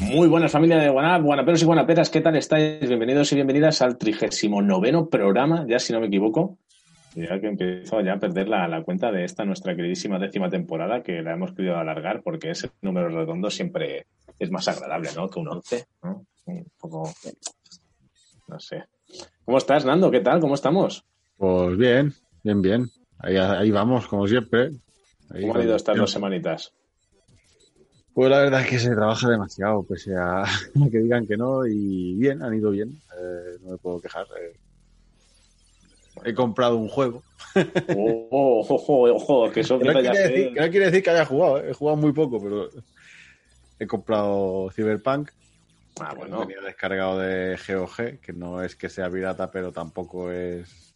Muy buenas familia de Guanap, guanaperos y guanaperas, ¿qué tal estáis? Bienvenidos y bienvenidas al 39 programa, ya si no me equivoco, ya que empiezo ya a perder la, cuenta de esta nuestra queridísima décima temporada, que la hemos querido alargar porque ese número redondo siempre es más agradable, ¿no? Que un 11, ¿no? Un poco, no sé. ¿Cómo estás, Nando? ¿Qué tal? ¿Cómo estamos? Pues bien, bien, bien. Ahí, ahí vamos, como siempre. ¿Cómo han ido estas dos semanitas? Pues la verdad es que se trabaja demasiado, pese a que digan que no, y bien, han ido bien, eh, no me puedo quejar. Eh. He comprado un juego. Oh, ojo, ojo, que eso no, quiere decir, que no quiere decir que haya jugado, eh. he jugado muy poco, pero he comprado Cyberpunk. Ah, bueno. Venía descargado de GOG, que no es que sea pirata, pero tampoco es.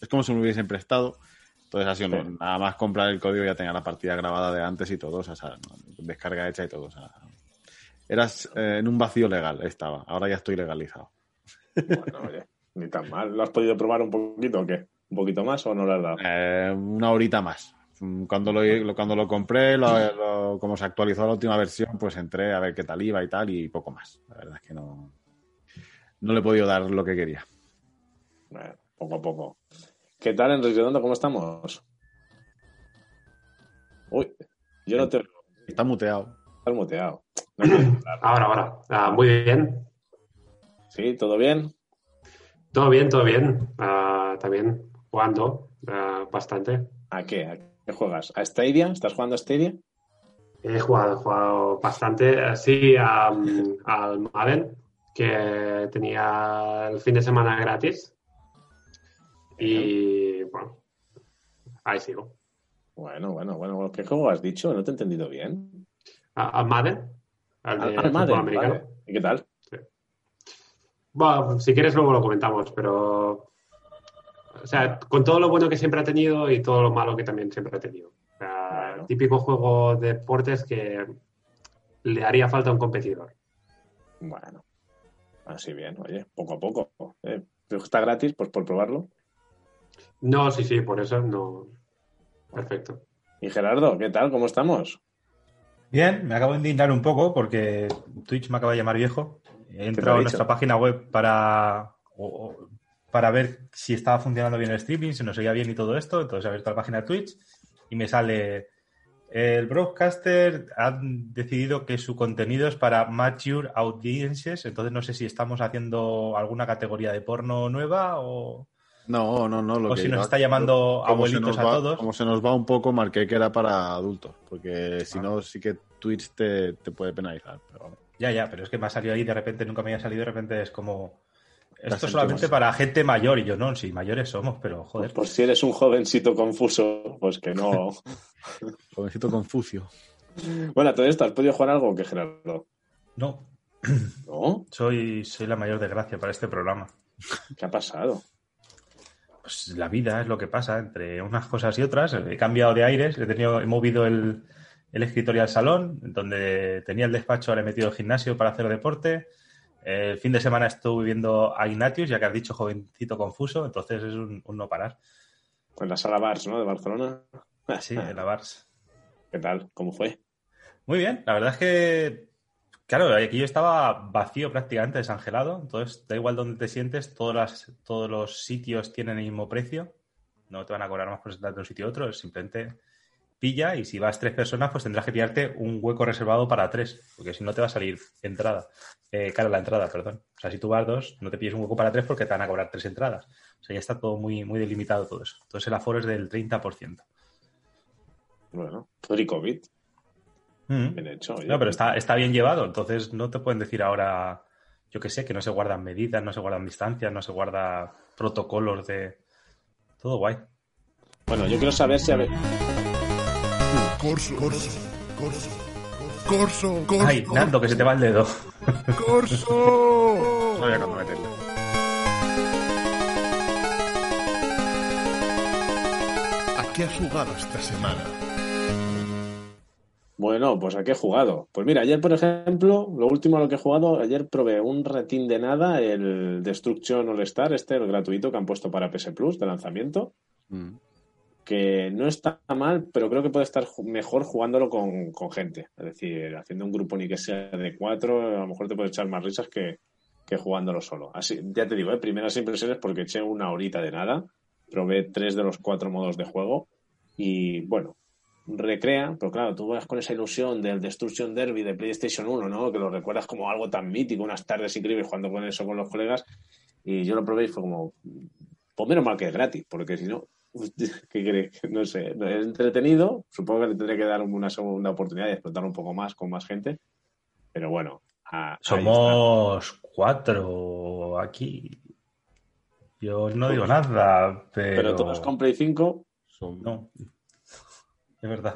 Es como si me hubiesen prestado. Entonces ha sido nada más comprar el código ya tenía la partida grabada de antes y todo, o sea, descarga hecha y todo. O sea, eras eh, en un vacío legal, estaba. Ahora ya estoy legalizado. Bueno, oye, ni tan mal. ¿Lo has podido probar un poquito o qué? ¿Un poquito más o no lo has dado? Eh, una horita más. Cuando lo, cuando lo compré, como se actualizó la última versión, pues entré a ver qué tal iba y tal y poco más. La verdad es que no, no le he podido dar lo que quería. Bueno, poco a poco. ¿Qué tal, Enrique Redondo? ¿Cómo estamos? Uy, yo no te Está muteado. Está muteado. ahora, ahora. Ah, muy bien. ¿Sí? ¿Todo bien? Todo bien, todo bien. Ah, también jugando ah, bastante. ¿A qué? ¿A qué juegas? ¿A Stadia? ¿Estás jugando a Stadia? He jugado, he jugado bastante. Sí, al Madden, que tenía el fin de semana gratis. Y bueno, ahí sigo. Bueno, bueno, bueno. ¿Qué juego has dicho? No te he entendido bien. ¿Al Madden? Al, Madden, americano. ¿Y qué tal? Bueno, si quieres luego lo comentamos, pero... O sea, con todo lo bueno que siempre ha tenido y todo lo malo que también siempre ha tenido. Típico juego de deportes que le haría falta a un competidor. Bueno, así bien, oye, poco a poco. ¿eh? Está gratis, pues por probarlo. No, sí, sí, por eso no. Perfecto. Y Gerardo, ¿qué tal? ¿Cómo estamos? Bien, me acabo de indignar un poco porque Twitch me acaba de llamar viejo. Entrado a nuestra página web para, para ver si estaba funcionando bien el streaming, si nos seguía bien y todo esto. Entonces he abierto la página de Twitch y me sale el broadcaster ha decidido que su contenido es para mature audiences, entonces no sé si estamos haciendo alguna categoría de porno nueva o... No, no, no. Lo o si nos está llamando abuelitos a todos. Como se nos va un poco, marqué que era para adultos, porque si no, sí que Twitch te, puede penalizar. Pero... Ya, ya, pero es que me ha salido ahí de repente, nunca me había salido, de repente es como. Esto es solamente para gente mayor y yo no, sí, mayores somos, pero joder. Pues, si eres un jovencito confuso, pues que no. jovencito confucio. Bueno, todo esto, ¿has podido jugar algo que Gerardo? No. ¿No? Soy, soy la mayor desgracia para este programa. ¿Qué ha pasado? pues la vida es lo que pasa entre unas cosas y otras. He cambiado de aires, he, tenido, he movido el, escritorio al salón, donde tenía el despacho, ahora he metido el gimnasio para hacer deporte. El fin de semana estuve viendo a Ignatius, ya que has dicho jovencito confuso, entonces es un, no parar. En la sala Bars, ¿no? De Barcelona. Sí, en la Bars. ¿Qué tal? ¿Cómo fue? Muy bien, la verdad es que Claro, aquí yo estaba vacío prácticamente, desangelado. Entonces, da igual donde te sientes, todas todos los sitios tienen el mismo precio. No te van a cobrar más por sentarte de un sitio a otro. Simplemente pilla y si vas tres personas, pues tendrás que pillarte un hueco reservado para tres. Porque si no, te va a salir entrada. Eh, claro, la entrada, perdón. O sea, si tú vas dos, no te pilles un hueco para tres porque te van a cobrar tres entradas. O sea, ya está todo muy, muy delimitado todo eso. Entonces, el aforo es del 30%. Bueno, pre-COVID. Mm. No, pero está, está bien llevado, entonces no te pueden decir ahora, yo qué sé, que no se guardan medidas, no se guardan distancias, no se guarda protocolos de... Todo guay. Bueno, yo quiero saber si... A ver... Corso, corso, corso, corso, corso. Ay, Nando, que se te va el dedo. Corso. No sabía cuándo meterle. ¿A qué has jugado esta semana? Bueno, pues ¿a qué he jugado? Pues mira, ayer, por ejemplo, lo último a lo que he jugado, ayer probé un retín de nada, el Destruction All Star, este, el gratuito que han puesto para PS Plus de lanzamiento, Mm. Que no está mal, pero creo que puede estar mejor jugándolo con, con gente. Es decir, haciendo un grupo ni que sea de cuatro, a lo mejor te puede echar más risas que, que jugándolo solo. Así, ya te digo, ¿eh? primeras impresiones porque eché una horita de nada, probé tres de los cuatro modos de juego y bueno, recrea, pero claro, tú vas con esa ilusión del Destruction Derby de PlayStation 1, ¿no? Que lo recuerdas como algo tan mítico, unas tardes increíbles jugando con eso con los colegas y yo lo probé y fue como, pues menos mal que es gratis, porque si no, ¿qué crees? No sé, no, es entretenido, supongo que le tendré que dar una segunda oportunidad y explotar un poco más con más gente, pero bueno. a-. Somos cuatro aquí. Yo no digo nada, pero. Pero todos con Play 5, Son- No. Es verdad.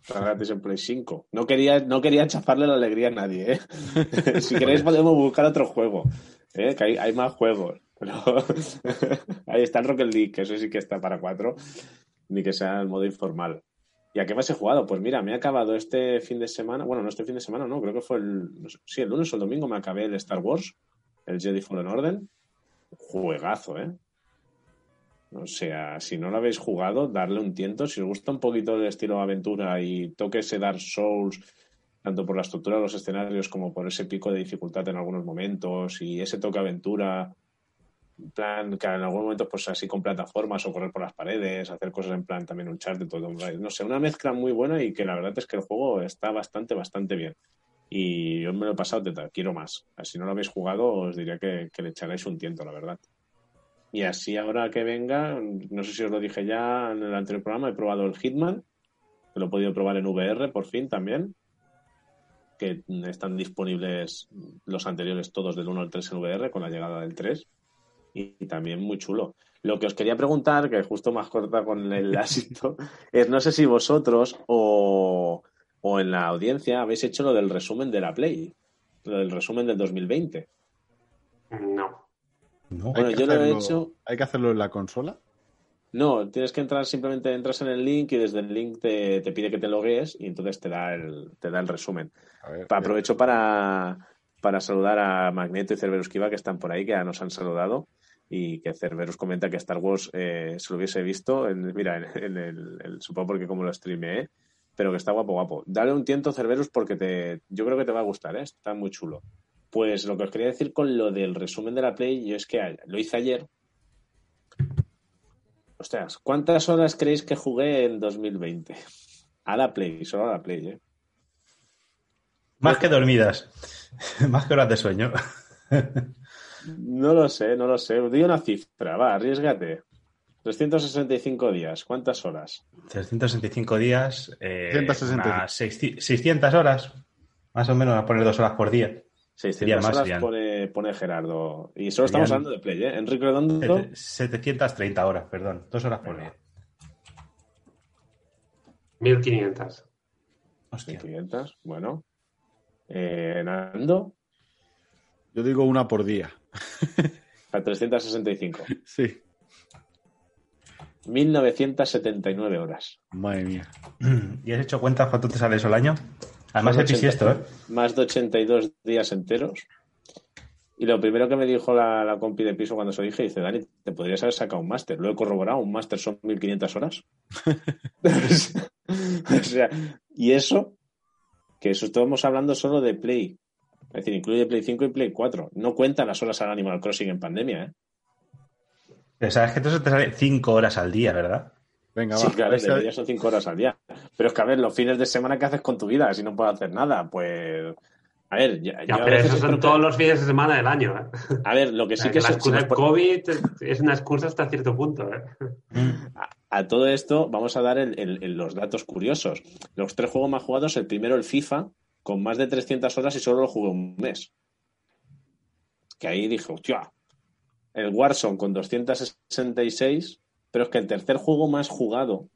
está gratis en Play 5. No quería, no quería chafarle la alegría a nadie, ¿eh? si queréis podemos buscar otro juego, ¿eh? Que hay, hay más juegos. Pero ahí está el Rocket League, que eso sí que está para cuatro, ni que sea el modo informal. ¿Y a qué más he jugado? Pues mira, me he acabado este fin de semana, bueno, no este fin de semana, no, creo que fue el, sí, el lunes o el domingo me acabé el Star Wars, el Jedi Fallen Order. Juegazo, ¿eh? O sea, si no lo habéis jugado, darle un tiento. Si os gusta un poquito el estilo aventura y toque ese Dark Souls, tanto por la estructura de los escenarios como por ese pico de dificultad en algunos momentos y ese toque aventura, plan que en algunos momentos pues así con plataformas o correr por las paredes, hacer cosas en plan también un chart de todo. No sé, una mezcla muy buena y que la verdad es que el juego está bastante, bastante bien. Y yo me lo he pasado, teta, quiero más. Si no lo habéis jugado, os diría que, que le echaréis un tiento, la verdad. Y así ahora que venga, no sé si os lo dije ya en el anterior programa, he probado el Hitman, que lo he podido probar en VR por fin también, que están disponibles los anteriores todos del 1 al 3 en VR con la llegada del 3 y también muy chulo. Lo que os quería preguntar, que justo más corta con el asunto, es no sé si vosotros o, o en la audiencia habéis hecho lo del resumen de la Play, lo del resumen del 2020. No. No. Bueno, ¿Hay que yo lo he hacerlo- hecho. ¿Hay que hacerlo en la consola? No, tienes que entrar, simplemente entras en el link y desde el link te, te pide que te logues y entonces te da el, te da el resumen. A ver, Aprovecho para, para saludar a Magneto y Cerberus Kiva que están por ahí, que ya nos han saludado y que Cerberus comenta que Star Wars eh, se lo hubiese visto, en, mira, en, el, el- supongo porque como lo streameé, pero que está guapo, guapo. Dale un tiento, Cerberus, porque yo creo que te va a gustar, ¿eh? está muy chulo. Pues lo que os quería decir con lo del resumen de la Play, yo es que lo hice ayer. Ostras, ¿cuántas horas creéis que jugué en 2020? A la Play, solo a la Play, ¿eh? Más que dormidas. Más que horas de sueño. No lo sé, no lo sé. Di una cifra, va, arriesgate. 365 días, ¿cuántas horas? 365 días. Eh, 365. unas 600 600 horas. Más o menos a poner dos horas por día. 600 Serían más, horas pone, pone Gerardo. Y solo estamos hablando de Play, ¿eh? Enrique Redondo, Sete- 730 horas, perdón. Dos horas por día. 1500. Hostia. 500, bueno. Eh, Nando, Yo digo una por día. A 365. Sí. 1979 horas. Madre mía. ¿Y has hecho cuentas cuánto te sale eso al año? Además, el bisiesto, ¿eh? Más de 82 días enteros. Y lo primero que me dijo la, la compi de piso cuando se lo dije, dice, Dani, te podrías haber sacado un máster. Lo he corroborado, un máster son 1500 horas. o sea, y eso, que eso estamos hablando solo de Play. Es decir, incluye Play 5 y Play 4. No cuentan las horas al Animal Crossing en pandemia, ¿eh? Pero sabes que entonces te sale 5 horas al día, ¿verdad? Venga, Sí, va. claro, de media son 5 horas al día. Pero es que, a ver, los fines de semana, ¿qué haces con tu vida si no puedes hacer nada? Pues, a ver, ya, Ya, yo a pero veces esos son que- todos los fines de semana del año. ¿eh? A ver, lo que O sí sea, que que la se- excusa se del COVID es una excusa hasta cierto punto. ¿eh? A, a todo esto vamos a dar el- el- el- los datos curiosos. Los tres juegos más jugados, el primero el FIFA, con más de 300 horas y solo lo jugué un mes. Que ahí dije, hostia, el Warzone con 266, pero es que el tercer juego más jugado,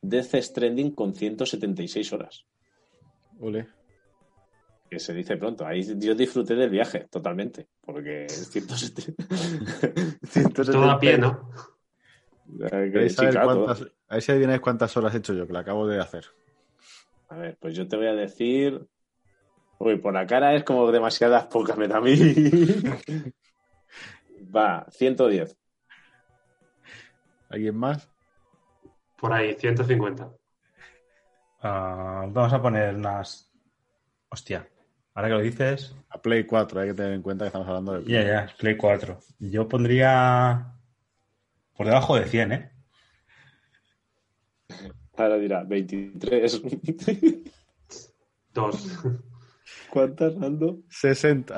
Death Stranding con 176 horas. Ole. Que se dice pronto. Ahí yo disfruté del viaje totalmente, porque 170 Todo a pie, ¿no? Eh, que ¿Queréis sí, saber claro, todo. cuántas, a ver si adivináis cuántas horas he hecho yo, que la acabo de hacer. A ver, pues yo te voy a decir. Uy, por la cara es como demasiadas pocas mí. Va, 110. ¿Alguien más? Por ahí, 150. Ah, vamos a poner unas. Hostia, ahora que lo dices. A Play 4, hay que tener en cuenta que estamos hablando de. Ya, ya, Play 4. Yo pondría. Por debajo de 100, ¿eh? Ahora dirá, 23. Dos. ¿Cuántas, Nando? 60.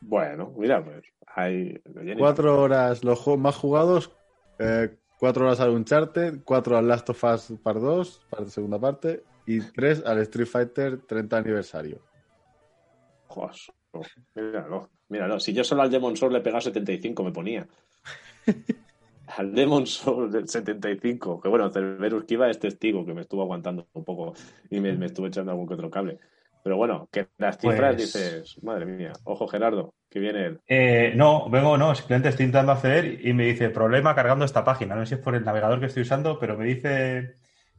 Bueno, mira, pues hay. Cuatro horas los juegos más jugados, eh, cuatro horas al Uncharted, cuatro al Last of Us Part 2, parte segunda parte, y tres al Street Fighter 30 aniversario. Joder, míralo, míralo. Si yo solo al Demon Soul le he pegado 75, me ponía. al Demon Soul del 75, que bueno, Cerberus Kiva es testigo, que me estuvo aguantando un poco y me, me estuvo echando algún que otro cable. Pero bueno, que las cifras Pues- dices, madre mía, ojo Gerardo, que viene él. Eh, no, vengo, no, simplemente estoy intentando acceder y me dice problema cargando esta página. No sé si es por el navegador que estoy usando, pero me dice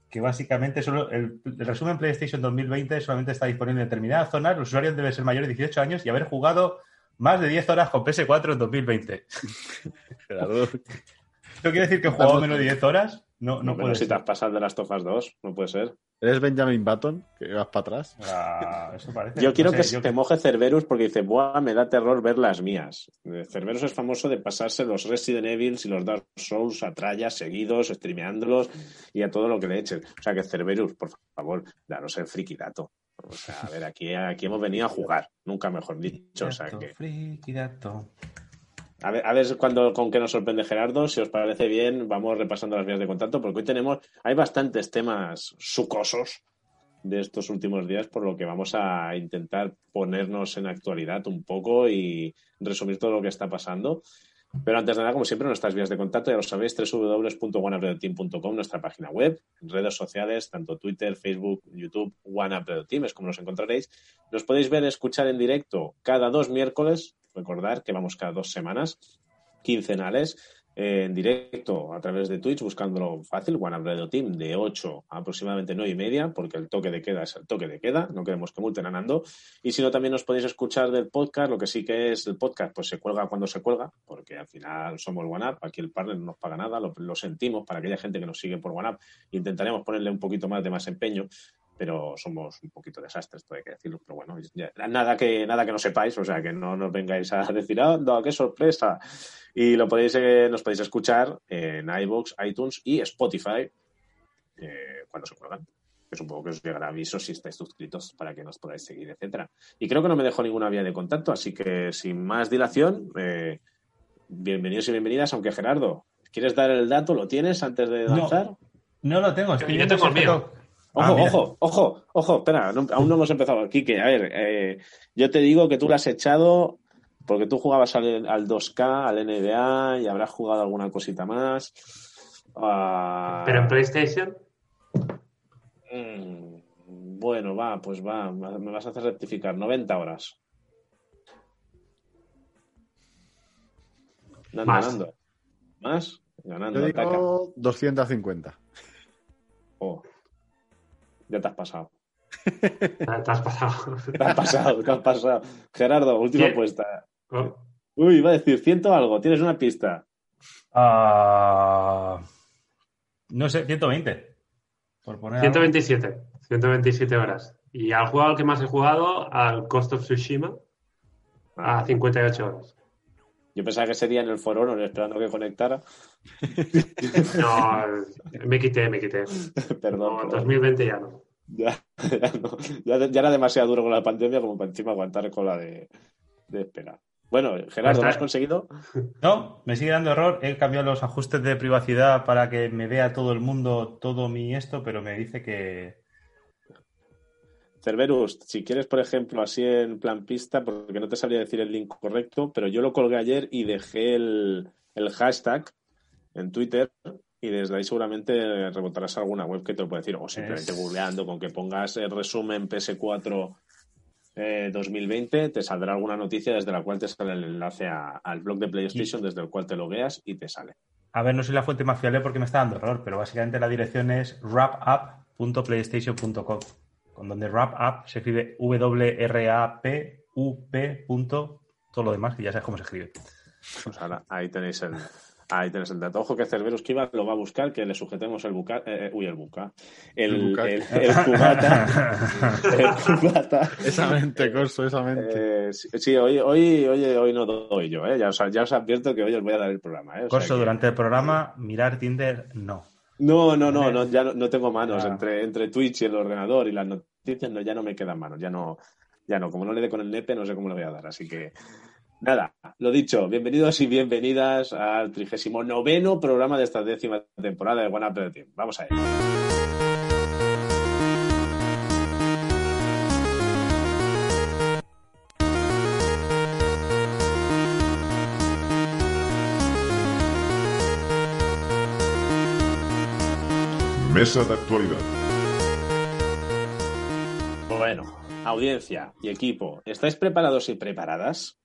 que básicamente solo el, el resumen PlayStation 2020 solamente está disponible en determinadas zonas. Los usuarios deben ser mayores de 18 años y haber jugado más de 10 horas con PS4 en 2020. Gerardo, ¿Esto quiere decir que he jugado menos de 10 horas? No, no No, puede si te has pasado de las tofas 2, no puede ser. ¿eres Benjamin Button? Que vas para atrás. Ah, eso parece. Yo No quiero sé, que yo se moje Cerberus porque dice, buah, me da terror ver las mías. Cerberus es famoso de pasarse los Resident Evil y los Dark Souls a trallas seguidos, streameándolos y a todo lo que le echen. O sea que Cerberus, por favor, daros el friki dato. O sea, a ver, aquí, aquí hemos venido a jugar, nunca mejor dicho. O sea que, friki, dato. A ver, a ver cuando, con qué nos sorprende Gerardo. Si os parece bien, vamos repasando las vías de contacto, porque hoy tenemos, hay bastantes temas sucosos de estos últimos días, por lo que vamos a intentar ponernos en actualidad un poco y resumir todo lo que está pasando. Pero antes de nada, como siempre, nuestras vías de contacto, ya lo sabéis, www.oneupredotteam.com, nuestra página web, redes sociales, tanto Twitter, Facebook, YouTube, OneUpredotteam, es como nos encontraréis. Nos podéis ver, escuchar en directo cada dos miércoles, recordar que vamos cada dos semanas, quincenales, eh, en directo a través de Twitch, buscándolo fácil, One Team, de 8 a aproximadamente 9 y media, porque el toque de queda es el toque de queda, no queremos que multen a. Y si no, también nos podéis escuchar del podcast, lo que sí que es el podcast, pues se cuelga cuando se cuelga, porque al final somos OneUp, aquí el partner no nos paga nada, lo, lo sentimos para aquella gente que nos sigue por OneUp, intentaremos ponerle un poquito más de más empeño, pero somos un poquito desastres, esto hay que decirlo. Pero bueno, ya- nada, que, nada que no sepáis, o sea, que no nos vengáis a decir, anda, qué sorpresa. Y lo podéis, eh, nos podéis escuchar en iVoox, iTunes y Spotify eh, cuando se cuelgan. Que supongo que os llegará aviso si estáis suscritos para que nos podáis seguir, etcétera. Y creo que no me dejo ninguna vía de contacto, así que sin más dilación, eh, bienvenidos y bienvenidas, aunque Gerardo, ¿quieres dar el dato? ¿Lo tienes antes de No. lanzar? No lo tengo, estoy Yo tengo el mío. Ojo, Ah, mira. ojo, ojo, ojo, espera, no- aún no hemos empezado. Quique, a ver, eh, yo te digo que tú lo has echado porque tú jugabas al, al 2K, al NBA y habrás jugado alguna cosita más. Ah, Pero en PlayStation, mm, bueno, va, pues va, me vas a hacer rectificar. 90 horas. Nando, Más. Nando. ¿Más? Ganando, Yo ataca. digo 250. Oh, ya te has pasado. te te has pasado. Te has pasado, te has pasado. Gerardo, última ¿Quién? apuesta. Oh, Uy, iba a decir ciento algo. Tienes una pista. Ah, no sé, 120. Por poner algo. 127. 127 horas. Y al juego al que más he jugado, al Ghost of Tsushima, a 58 horas. Yo pensaba que sería en el For Honor, esperando que conectara. No, me quité, me quité. Perdón. No, perdón. 2020 ya no. Ya, ya no. Ya- ya era demasiado duro con la pandemia como para encima aguantar con la de, de espera. Bueno, Gerardo, ¿lo has conseguido? No, me sigue dando error. He cambiado los ajustes de privacidad para que me vea todo el mundo, todo mi esto, pero me dice que. Cerberus, si quieres, por ejemplo, así en plan pista, porque no te sabría decir el link correcto, pero yo lo colgué ayer y dejé el, el hashtag en Twitter y desde ahí seguramente rebotarás alguna web que te lo puede decir, o simplemente Es- googleando con que pongas el resumen PS4 eh, 2020, te saldrá alguna noticia desde la cual te sale el enlace a- al blog de PlayStation, desde el cual te logueas y te sale. A ver, no soy la fuente más fiable porque me está dando error, pero básicamente la dirección es wrapup.playstation.com. con donde wrap up se escribe W-R-A-P-U-P. punto, todo lo demás, que ya sabes cómo se escribe. Pues ahora, ahí tenéis el, ahí tenéis el dato. Ojo que Cerberus Kiva lo va a buscar, que le sujetemos el buca, eh, eh, uy, el buca, el, El el, el cubata, el cubata. Esa mente, Corso, esa mente. Eh, sí, sí, hoy, hoy, hoy, hoy no doy yo, ¿eh? ya, os, ya os advierto que hoy os voy a dar el programa. ¿eh? O sea Corso, que- durante el programa, mirar Tinder, no. No, no, no, no, ya no, no tengo manos. Ah. Entre, entre Twitch y el ordenador y las noticias, no, ya no me quedan manos. Ya no, ya no. Como no le dé con el nepe, no sé cómo le voy a dar. Así que, nada, lo dicho, bienvenidos y bienvenidas al 39 programa de esta décima temporada de One Up Team. Vamos a ello. Mesa de actualidad. Audiencia y equipo, ¿estáis preparados y preparadas?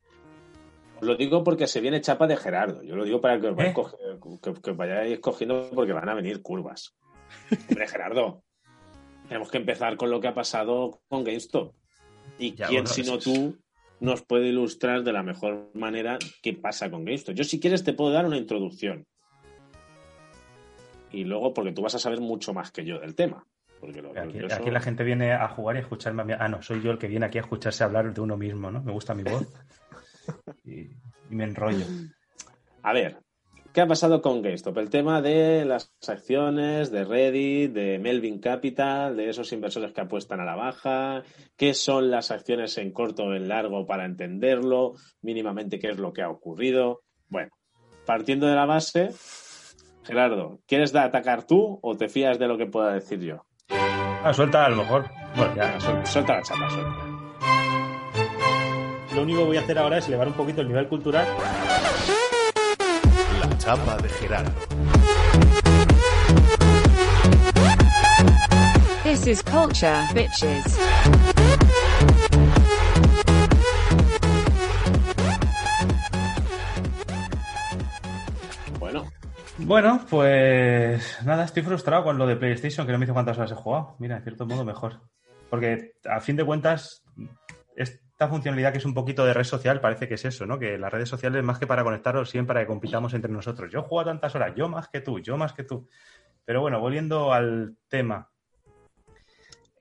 Os lo digo porque se viene chapa de Gerardo. Yo lo digo para que os, vayáis ¿Eh? coge- que- que os vayáis cogiendo porque van a venir curvas. Hombre, Gerardo, tenemos que empezar con lo que ha pasado con GameStop. ¿Y Ya, quién, sino eso es- tú, nos puede ilustrar de la mejor manera qué pasa con GameStop? Yo, si quieres, te puedo dar una introducción. Y luego, porque tú vas a saber mucho más que yo del tema. Porque lo, Aquí, la gente viene a jugar y a escucharme a mí. Ah, no, soy yo el que viene aquí a escucharse hablar de uno mismo, ¿no? Me gusta mi voz. Y, y me enrollo. A ver, ¿qué ha pasado con GameStop? El tema de las acciones de Reddit, de Melvin Capital, de esos inversores que apuestan a la baja, qué son las acciones en corto o en largo para entenderlo, mínimamente qué es lo que ha ocurrido. Bueno, partiendo de la base, Gerardo, ¿quieres atacar tú o te fías de lo que pueda decir yo? Ah, suelta a lo mejor. Bueno, ya. Suelta, suelta la chapa, suelta. Lo único que voy a hacer ahora es elevar un poquito el nivel cultural. La chapa de Gerardo. This is culture, bitches. Bueno, pues nada, estoy frustrado con lo de PlayStation, que no me hizo cuántas horas he jugado. Mira, en cierto modo mejor. Porque a fin de cuentas, esta funcionalidad que es un poquito de red social parece que es eso, ¿no? Que las redes sociales más que para conectaros, siempre para que compitamos entre nosotros. Yo juego tantas horas, yo más que tú, yo más que tú. Pero bueno, volviendo al tema.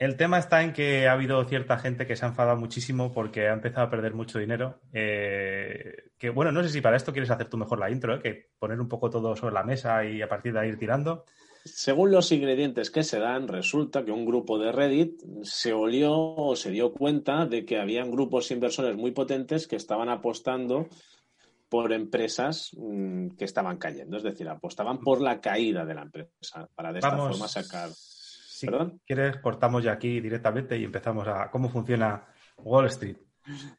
El tema está en que ha habido cierta gente que se ha enfadado muchísimo porque ha empezado a perder mucho dinero. Eh, que bueno, no sé si para esto quieres hacer tú mejor la intro, ¿eh? que poner un poco todo sobre la mesa y a partir de ahí ir tirando. Según los ingredientes que se dan, resulta que un grupo de Reddit se olió o se dio cuenta de que habían grupos inversores muy potentes que estaban apostando por empresas mm, que estaban cayendo. Es decir, apostaban por la caída de la empresa para de esta Vamos, forma sacar. Si ¿Perdón? quieres, cortamos ya aquí directamente y empezamos a cómo funciona Wall Street.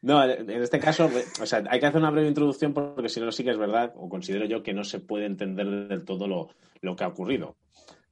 No, en este caso, o sea, hay que hacer una breve introducción porque si no, sí que es verdad, o considero yo que no se puede entender del todo lo, lo que ha ocurrido.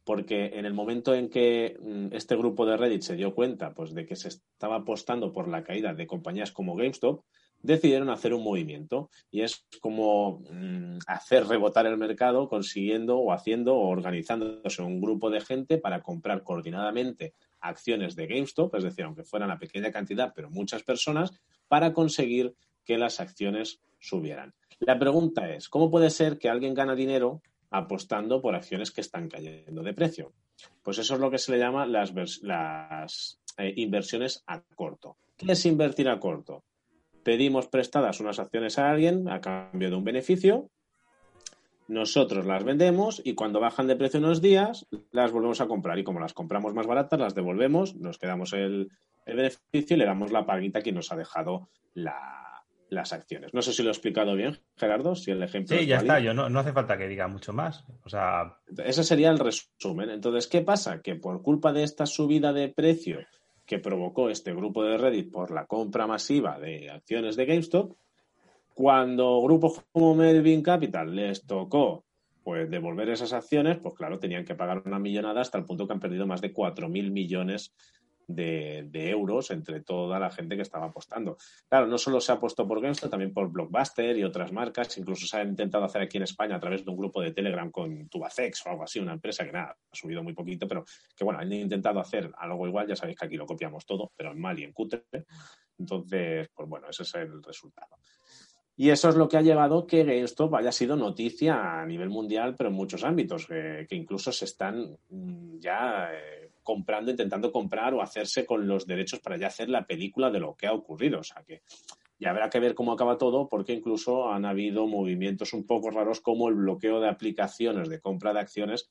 Porque en el momento en que mm, este grupo de Reddit se dio cuenta pues, de que se estaba apostando por la caída de compañías como GameStop, decidieron hacer un movimiento y es como mm, hacer rebotar el mercado consiguiendo o haciendo o organizándose un grupo de gente para comprar coordinadamente acciones de GameStop, es decir, aunque fueran a pequeña cantidad, pero muchas personas, para conseguir que las acciones subieran. La pregunta es, ¿cómo puede ser que alguien gana dinero apostando por acciones que están cayendo de precio? Pues eso es lo que se le llama las, eh, inversiones a corto. ¿Qué es invertir a corto? Pedimos prestadas unas acciones a alguien a cambio de un beneficio, nosotros las vendemos y cuando bajan de precio unos días las volvemos a comprar y como las compramos más baratas las devolvemos, nos quedamos el, el beneficio y le damos la paguita a quien nos ha dejado la- las acciones. No sé si lo he explicado bien, Gerardo, si el ejemplo Sí, es ya válido. está, yo no, no hace falta que diga mucho más. O sea, Ese sería el resumen. Entonces, ¿qué pasa? Que por culpa de esta subida de precio que provocó este grupo de Reddit por la compra masiva de acciones de GameStop, cuando grupos como Melvin Capital les tocó pues devolver esas acciones, pues claro, tenían que pagar una millonada hasta el punto que han perdido más de 4.000 millones de, euros entre toda la gente que estaba apostando. Claro, no solo se ha apostado por GameStop, también por Blockbuster y otras marcas. Incluso se ha intentado hacer aquí en España a través de un grupo de Telegram con Tubacex o algo así, una empresa que nada, ha subido muy poquito, pero que bueno, han intentado hacer algo igual. Ya sabéis que aquí lo copiamos todo, pero en mal y en cutre. Entonces, pues bueno, ese es el resultado. Y eso es lo que ha llevado que GameStop haya sido noticia a nivel mundial, pero en muchos ámbitos, que, que incluso se están mm, ya eh, comprando, intentando comprar o hacerse con los derechos para ya hacer la película de lo que ha ocurrido. O sea que ya habrá que ver cómo acaba todo, porque incluso han habido movimientos un poco raros como el bloqueo de aplicaciones de compra de acciones.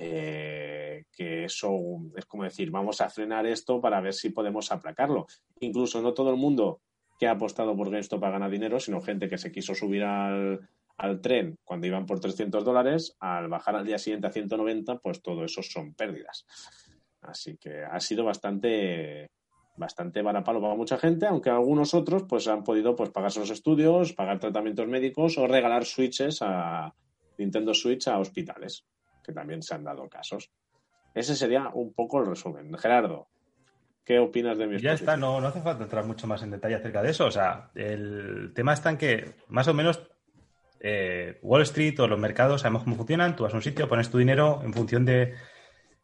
Eh, que eso es como decir, vamos a frenar esto para ver si podemos aplacarlo. Incluso no todo el mundo que ha apostado por GameStop a ganar dinero, sino gente que se quiso subir al, al tren cuando iban por 300 dólares, al bajar al día siguiente a 190, pues todo eso son pérdidas. Así que ha sido bastante bastante varapalo para mucha gente, aunque algunos otros pues han podido pues pagarse los estudios, pagar tratamientos médicos o regalar switches a Nintendo Switch a hospitales, que también se han dado casos. Ese sería un poco el resumen. Gerardo, ¿qué opinas de mi Ya está, no, no hace falta entrar mucho más en detalle acerca de eso. O sea, el tema está en que más o menos eh, Wall Street o los mercados sabemos cómo funcionan. Tú vas a un sitio, pones tu dinero en función de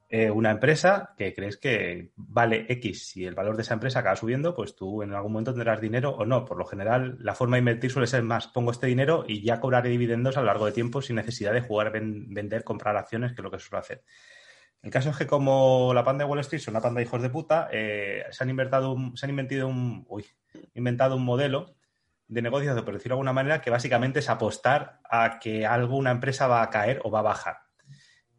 eh, una empresa que crees que vale X. Si el valor de esa empresa acaba subiendo, pues tú en algún momento tendrás dinero o no. Por lo general, la forma de invertir suele ser más, pongo este dinero y ya cobraré dividendos a lo largo de tiempo sin necesidad de jugar, vender, comprar acciones, que es lo que suelo hacer. El caso es que como la panda de Wall Street son una panda de hijos de puta, eh, se han inventado un, se han inventado un, inventado un modelo de negocios, por decirlo de alguna manera, que básicamente es apostar a que alguna empresa va a caer o va a bajar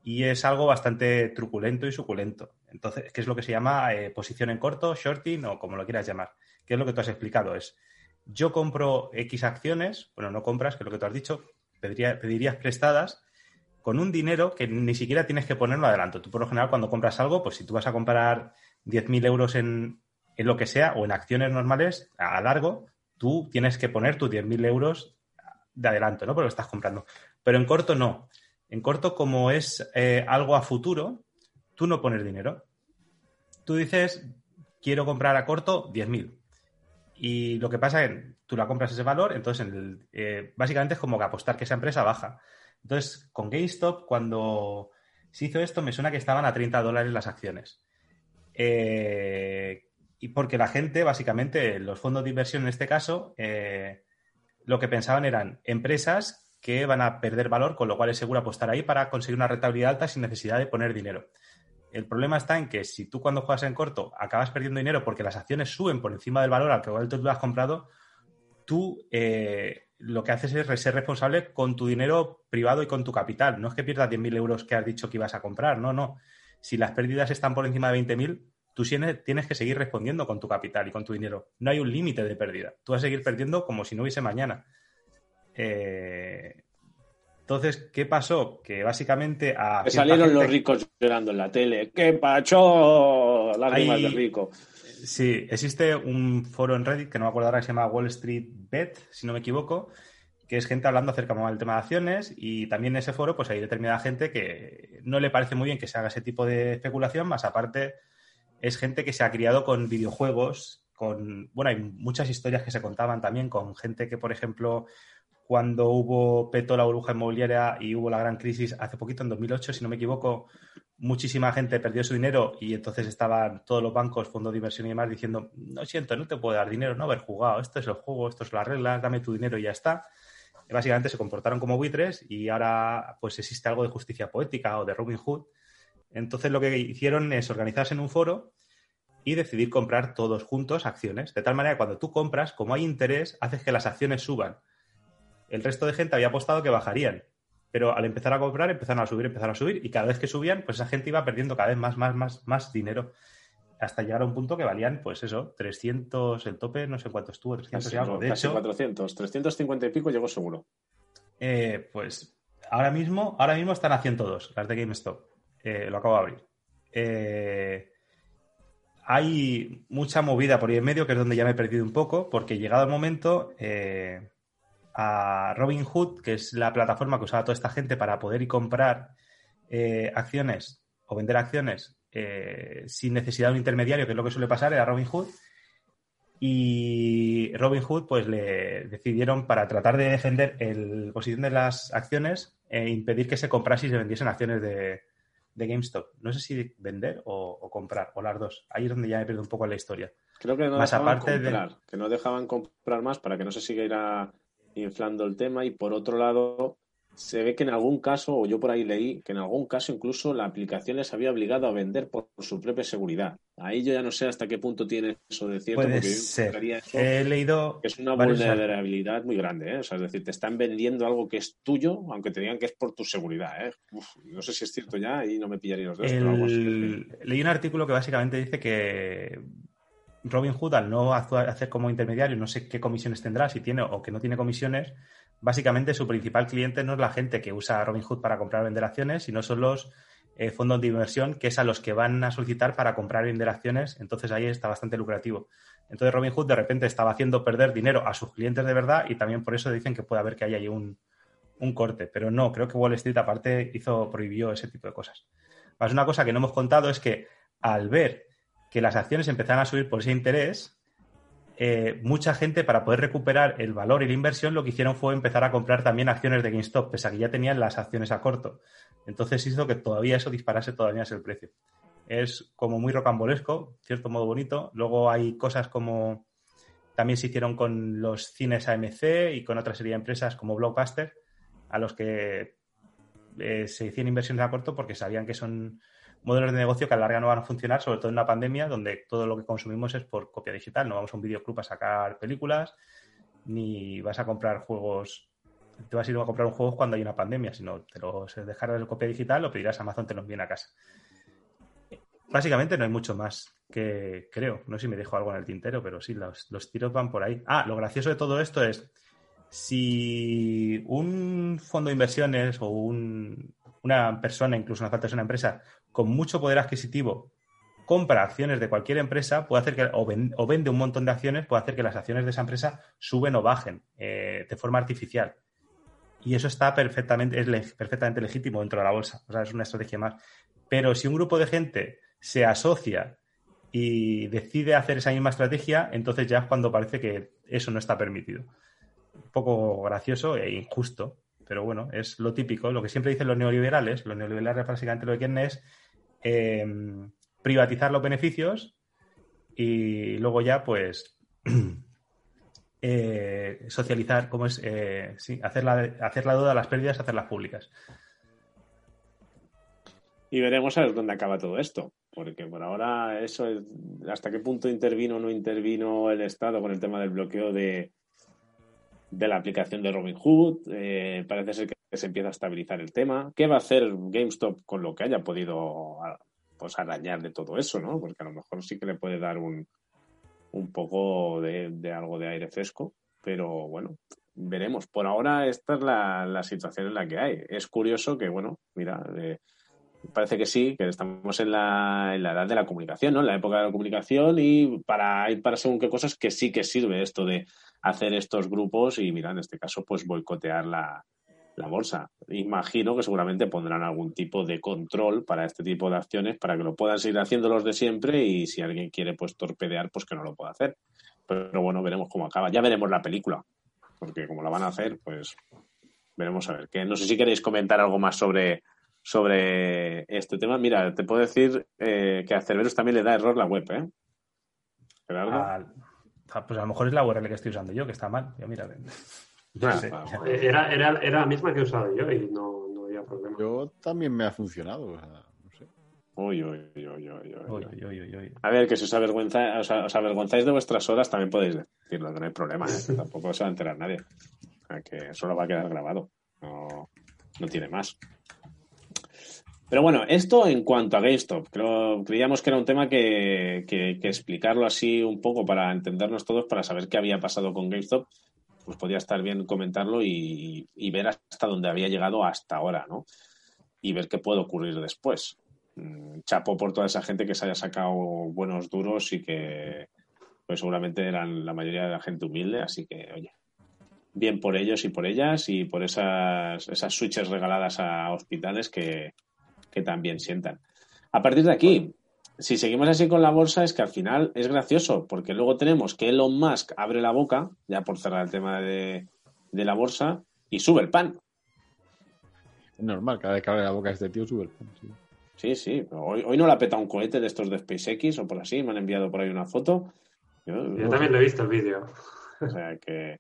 y es algo bastante truculento y suculento. Entonces, ¿qué es lo que se llama eh, posición en corto, shorting o como lo quieras llamar? ¿Qué es lo que tú has explicado? Es, yo compro X acciones, bueno, no compras, que es lo que tú has dicho, pedirías prestadas con un dinero que ni siquiera tienes que ponerlo adelanto. Tú, por lo general, cuando compras algo, pues si tú vas a comprar 10.000 euros en, en lo que sea o en acciones normales a largo, tú tienes que poner tus 10.000 euros de adelanto, ¿no? Porque lo estás comprando. Pero en corto no. En corto, como es eh, algo a futuro, tú no pones dinero. Tú dices, quiero comprar a corto 10.000. Y lo que pasa es que tú la compras ese valor, entonces eh, básicamente es como que apostar que esa empresa baja. Entonces, con GameStop, cuando se hizo esto, me suena que estaban a 30 dólares las acciones. Eh, y porque la gente, básicamente, los fondos de inversión en este caso, lo que pensaban eran empresas que van a perder valor, con lo cual es seguro apostar ahí para conseguir una rentabilidad alta sin necesidad de poner dinero. El problema está en que si tú cuando juegas en corto acabas perdiendo dinero porque las acciones suben por encima del valor al que tú lo has comprado, tú eh, lo que haces es ser responsable con tu dinero privado y con tu capital. No es que pierdas 10.000 euros que has dicho que ibas a comprar, no, no. Si las pérdidas están por encima de 20.000, tú tienes que seguir respondiendo con tu capital y con tu dinero. No hay un límite de pérdida. Tú vas a seguir perdiendo como si no hubiese mañana. Eh, entonces, ¿qué pasó? Que básicamente a. salieron los ricos llorando en la tele. ¡Qué pacho! Lágrimas de rico. Sí, existe un foro en Reddit que no me acuerdo ahora que se llama Wall Street Bet, si no me equivoco, que es gente hablando acerca del tema de acciones y también en ese foro pues hay determinada gente que no le parece muy bien que se haga ese tipo de especulación, más aparte es gente que se ha criado con videojuegos, con, bueno, hay muchas historias que se contaban también con gente que, por ejemplo, cuando hubo petó la burbuja inmobiliaria y hubo la gran crisis hace poquito, en 2008, si no me equivoco, muchísima gente perdió su dinero y entonces estaban todos los bancos, fondos de inversión y demás diciendo, no siento, no te puedo dar dinero, no haber jugado, esto es el juego, esto es las reglas, dame tu dinero y ya está. Básicamente se comportaron como buitres y ahora pues existe algo de justicia poética o de Robin Hood. Entonces lo que hicieron es organizarse en un foro y decidir comprar todos juntos acciones. De tal manera que cuando tú compras, como hay interés, haces que las acciones suban el resto de gente había apostado que bajarían. Pero al empezar a comprar empezaron a subir, empezaron a subir y cada vez que subían, pues esa gente iba perdiendo cada vez más, más, más, más dinero hasta llegar a un punto que valían, pues eso, 300, el tope, no sé cuánto estuvo, 300 y algo. De casi 400, 350 y pico llegó seguro. Eh, pues ahora mismo, ahora mismo están a 102, las de GameStop. Eh, lo acabo de abrir. Eh, hay mucha movida por ahí en medio, que es donde ya me he perdido un poco, porque llegado el momento, a Robinhood, que es la plataforma que usaba toda esta gente para poder ir comprar eh, acciones o vender acciones eh, sin necesidad de un intermediario, que es lo que suele pasar, era Robinhood. Y Robinhood, pues le decidieron, para tratar de defender la posición de las acciones, e impedir que se comprase y se vendiesen acciones de, de GameStop. No sé si vender o, comprar, o las dos. Ahí es donde ya me pierdo un poco la historia. Creo que no dejaban comprar, que no dejaban comprar más para que no se siguiera inflando el tema y por otro lado se ve que en algún caso, o yo por ahí leí, que en algún caso incluso la aplicación les había obligado a vender por, su propia seguridad. Ahí yo ya no sé hasta qué punto tiene eso de cierto. Puede ser. He leído. es una vulnerabilidad muy grande, ¿eh? O sea, es decir, te están vendiendo algo que es tuyo, aunque te digan que es por tu seguridad, ¿eh? no sé si es cierto ya y no me pillaría los dedos. Leí un artículo que básicamente dice que Robin Hood, al no hacer como intermediario, no sé qué comisiones tendrá, si tiene o que no tiene comisiones básicamente su principal cliente no es la gente que usa Robinhood para comprar o vender acciones, sino son los eh, fondos de inversión, que es a los que van a solicitar para comprar y vender acciones. Entonces ahí está bastante lucrativo. Entonces Robinhood de repente estaba haciendo perder dinero a sus clientes de verdad y también por eso dicen que puede haber que haya ahí un, corte. Pero no, creo que Wall Street aparte hizo, prohibió ese tipo de cosas. Más una cosa que no hemos contado es que al ver que las acciones empezaron a subir por ese interés, eh, mucha gente para poder recuperar el valor y la inversión lo que hicieron fue empezar a comprar también acciones de GameStop, pese a que ya tenían las acciones a corto. Entonces hizo que todavía eso disparase todavía el precio. Es como muy rocambolesco, cierto modo bonito. Luego hay cosas como también se hicieron con los cines AMC y con otra serie de empresas como Blockbuster, a los que eh, se hicieron inversiones a corto porque sabían que son modelos de negocio que a la larga no van a funcionar, sobre todo en una pandemia donde todo lo que consumimos es por copia digital. No vamos a un videoclub a sacar películas, ni vas a comprar juegos, te vas a ir a comprar un juego cuando hay una pandemia, sino te lo dejarás de copia digital o pedirás a Amazon te los viene a casa. Básicamente no hay mucho más que creo. No sé si me dejo algo en el tintero, pero sí, los, los tiros van por ahí. Ah, lo gracioso de todo esto es si un fondo de inversiones o una persona, incluso una falta de una empresa, con mucho poder adquisitivo compra acciones de cualquier empresa, puede hacer que, o, vende un montón de acciones, puede hacer que las acciones de esa empresa suben o bajen eh, de forma artificial. Y eso está perfectamente, es perfectamente legítimo dentro de la bolsa. O sea, es una estrategia más. Pero si un grupo de gente se asocia y decide hacer esa misma estrategia, entonces ya es cuando parece que eso no está permitido. Un poco gracioso e injusto, pero bueno, es lo típico, lo que siempre dicen los neoliberales. Los neoliberales básicamente lo que quieren es Em, privatizar los beneficios y luego ya, pues, eh, socializar, ¿cómo es? Eh, sí, hacer la, hacer duda de las pérdidas, hacerlas públicas. Y veremos a ver dónde acaba todo esto, porque por ahora eso es hasta qué punto intervino o no intervino el Estado con el tema del bloqueo de, de la aplicación de Robinhood. Eh, parece ser que se empieza a estabilizar el tema. ¿Qué va a hacer GameStop con lo que haya podido pues, arañar de todo eso? ¿no? Porque a lo mejor sí que le puede dar un, un poco de, algo de aire fresco, pero bueno, veremos. Por ahora esta es la, situación en la que hay. Es curioso que, bueno, mira, eh, parece que sí, que estamos en la, en la, edad de la comunicación, ¿no? En la época de la comunicación y para, para según qué cosas que sí que sirve esto de hacer estos grupos y, mira, en este caso, pues boicotear la, la bolsa. Imagino que seguramente pondrán algún tipo de control para este tipo de acciones para que lo puedan seguir haciendo los de siempre y si alguien quiere pues torpedear, pues que no lo pueda hacer. Pero bueno, veremos cómo acaba. Ya veremos la película, porque como la van a hacer, pues veremos a ver. Que no sé si queréis comentar algo más sobre, sobre este tema. Mira, te puedo decir eh, que a Cerberus también le da error la web, ¿eh? Ah, pues a lo mejor es la URL que estoy usando yo, que está mal. Ya mira, era, era, era, la misma que he usado yo y no, no había problema. Yo también me ha funcionado. O sea. Uy, uy, uy, A ver, que si os, avergüenza, os, avergonzáis de vuestras horas, también podéis decirlo, no hay problema. ¿eh? Tampoco se va a enterar nadie. O sea, que solo va a quedar grabado. No, no tiene más. Pero bueno, esto en cuanto a GameStop, creo, creíamos que era un tema que, explicarlo así un poco para entendernos todos, para saber qué había pasado con GameStop pues podía estar bien comentarlo y, ver hasta dónde había llegado hasta ahora, ¿no? Y ver qué puede ocurrir después. Mm, chapo por toda esa gente que se haya sacado buenos duros y que pues seguramente eran la mayoría de la gente humilde, así que, oye, bien por ellos y por ellas y por esas, esas switches regaladas a hospitales que, que también sientan. A partir de aquí, si seguimos así con la bolsa es que al final es gracioso, porque luego tenemos que Elon Musk abre la boca, ya por cerrar el tema de, de la bolsa, y sube el pan. Es normal, cada vez que abre la boca este tío sube el pan. sí. Sí, Hoy, hoy no la peta un cohete de estos de SpaceX o por así, me han enviado por ahí una foto. Yo- Yo también lo he visto el vídeo. O sea que,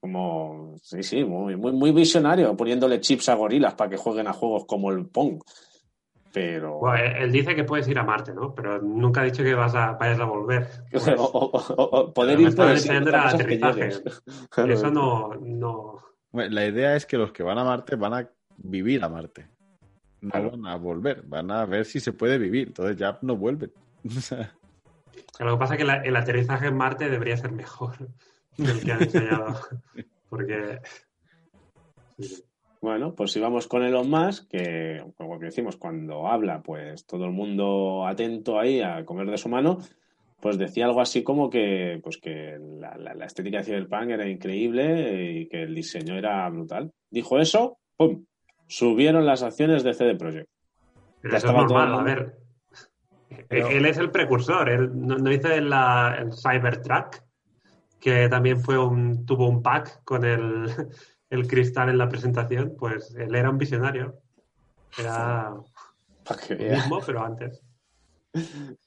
como, sí, sí, muy, muy, muy visionario, poniéndole chips a gorilas para que jueguen a juegos como el Pong. Pero, Bueno, él él dice que puedes ir a Marte, ¿no? Pero nunca ha dicho que vas a, vayas a volver. o, o- o- o poder ir por el aterrizaje. Claro, Eso no, no. Hombre, La idea es que los que van a Marte van a vivir a Marte. No Claro. van a volver, van a ver si se puede vivir. Entonces ya no vuelven. Lo que pasa es que la- el aterrizaje en Marte debería ser mejor del que han enseñado. Porque. sí. Bueno, pues si vamos con Elon Musk, que como que decimos, cuando habla, pues todo el mundo atento ahí a comer de su mano, pues decía algo así como que, pues que la, la- la estética de Cyberpunk era increíble y que el diseño era brutal. Dijo eso, ¡pum! Subieron las acciones de CD Projekt. Pero Ya eso es normal, a ver. Pero- Él es el precursor. Él no, no hizo el, la- el Cybertruck, que también fue un, tuvo un pack con el, el cristal en la presentación. Pues él era un visionario. Era veas. mismo, pero antes.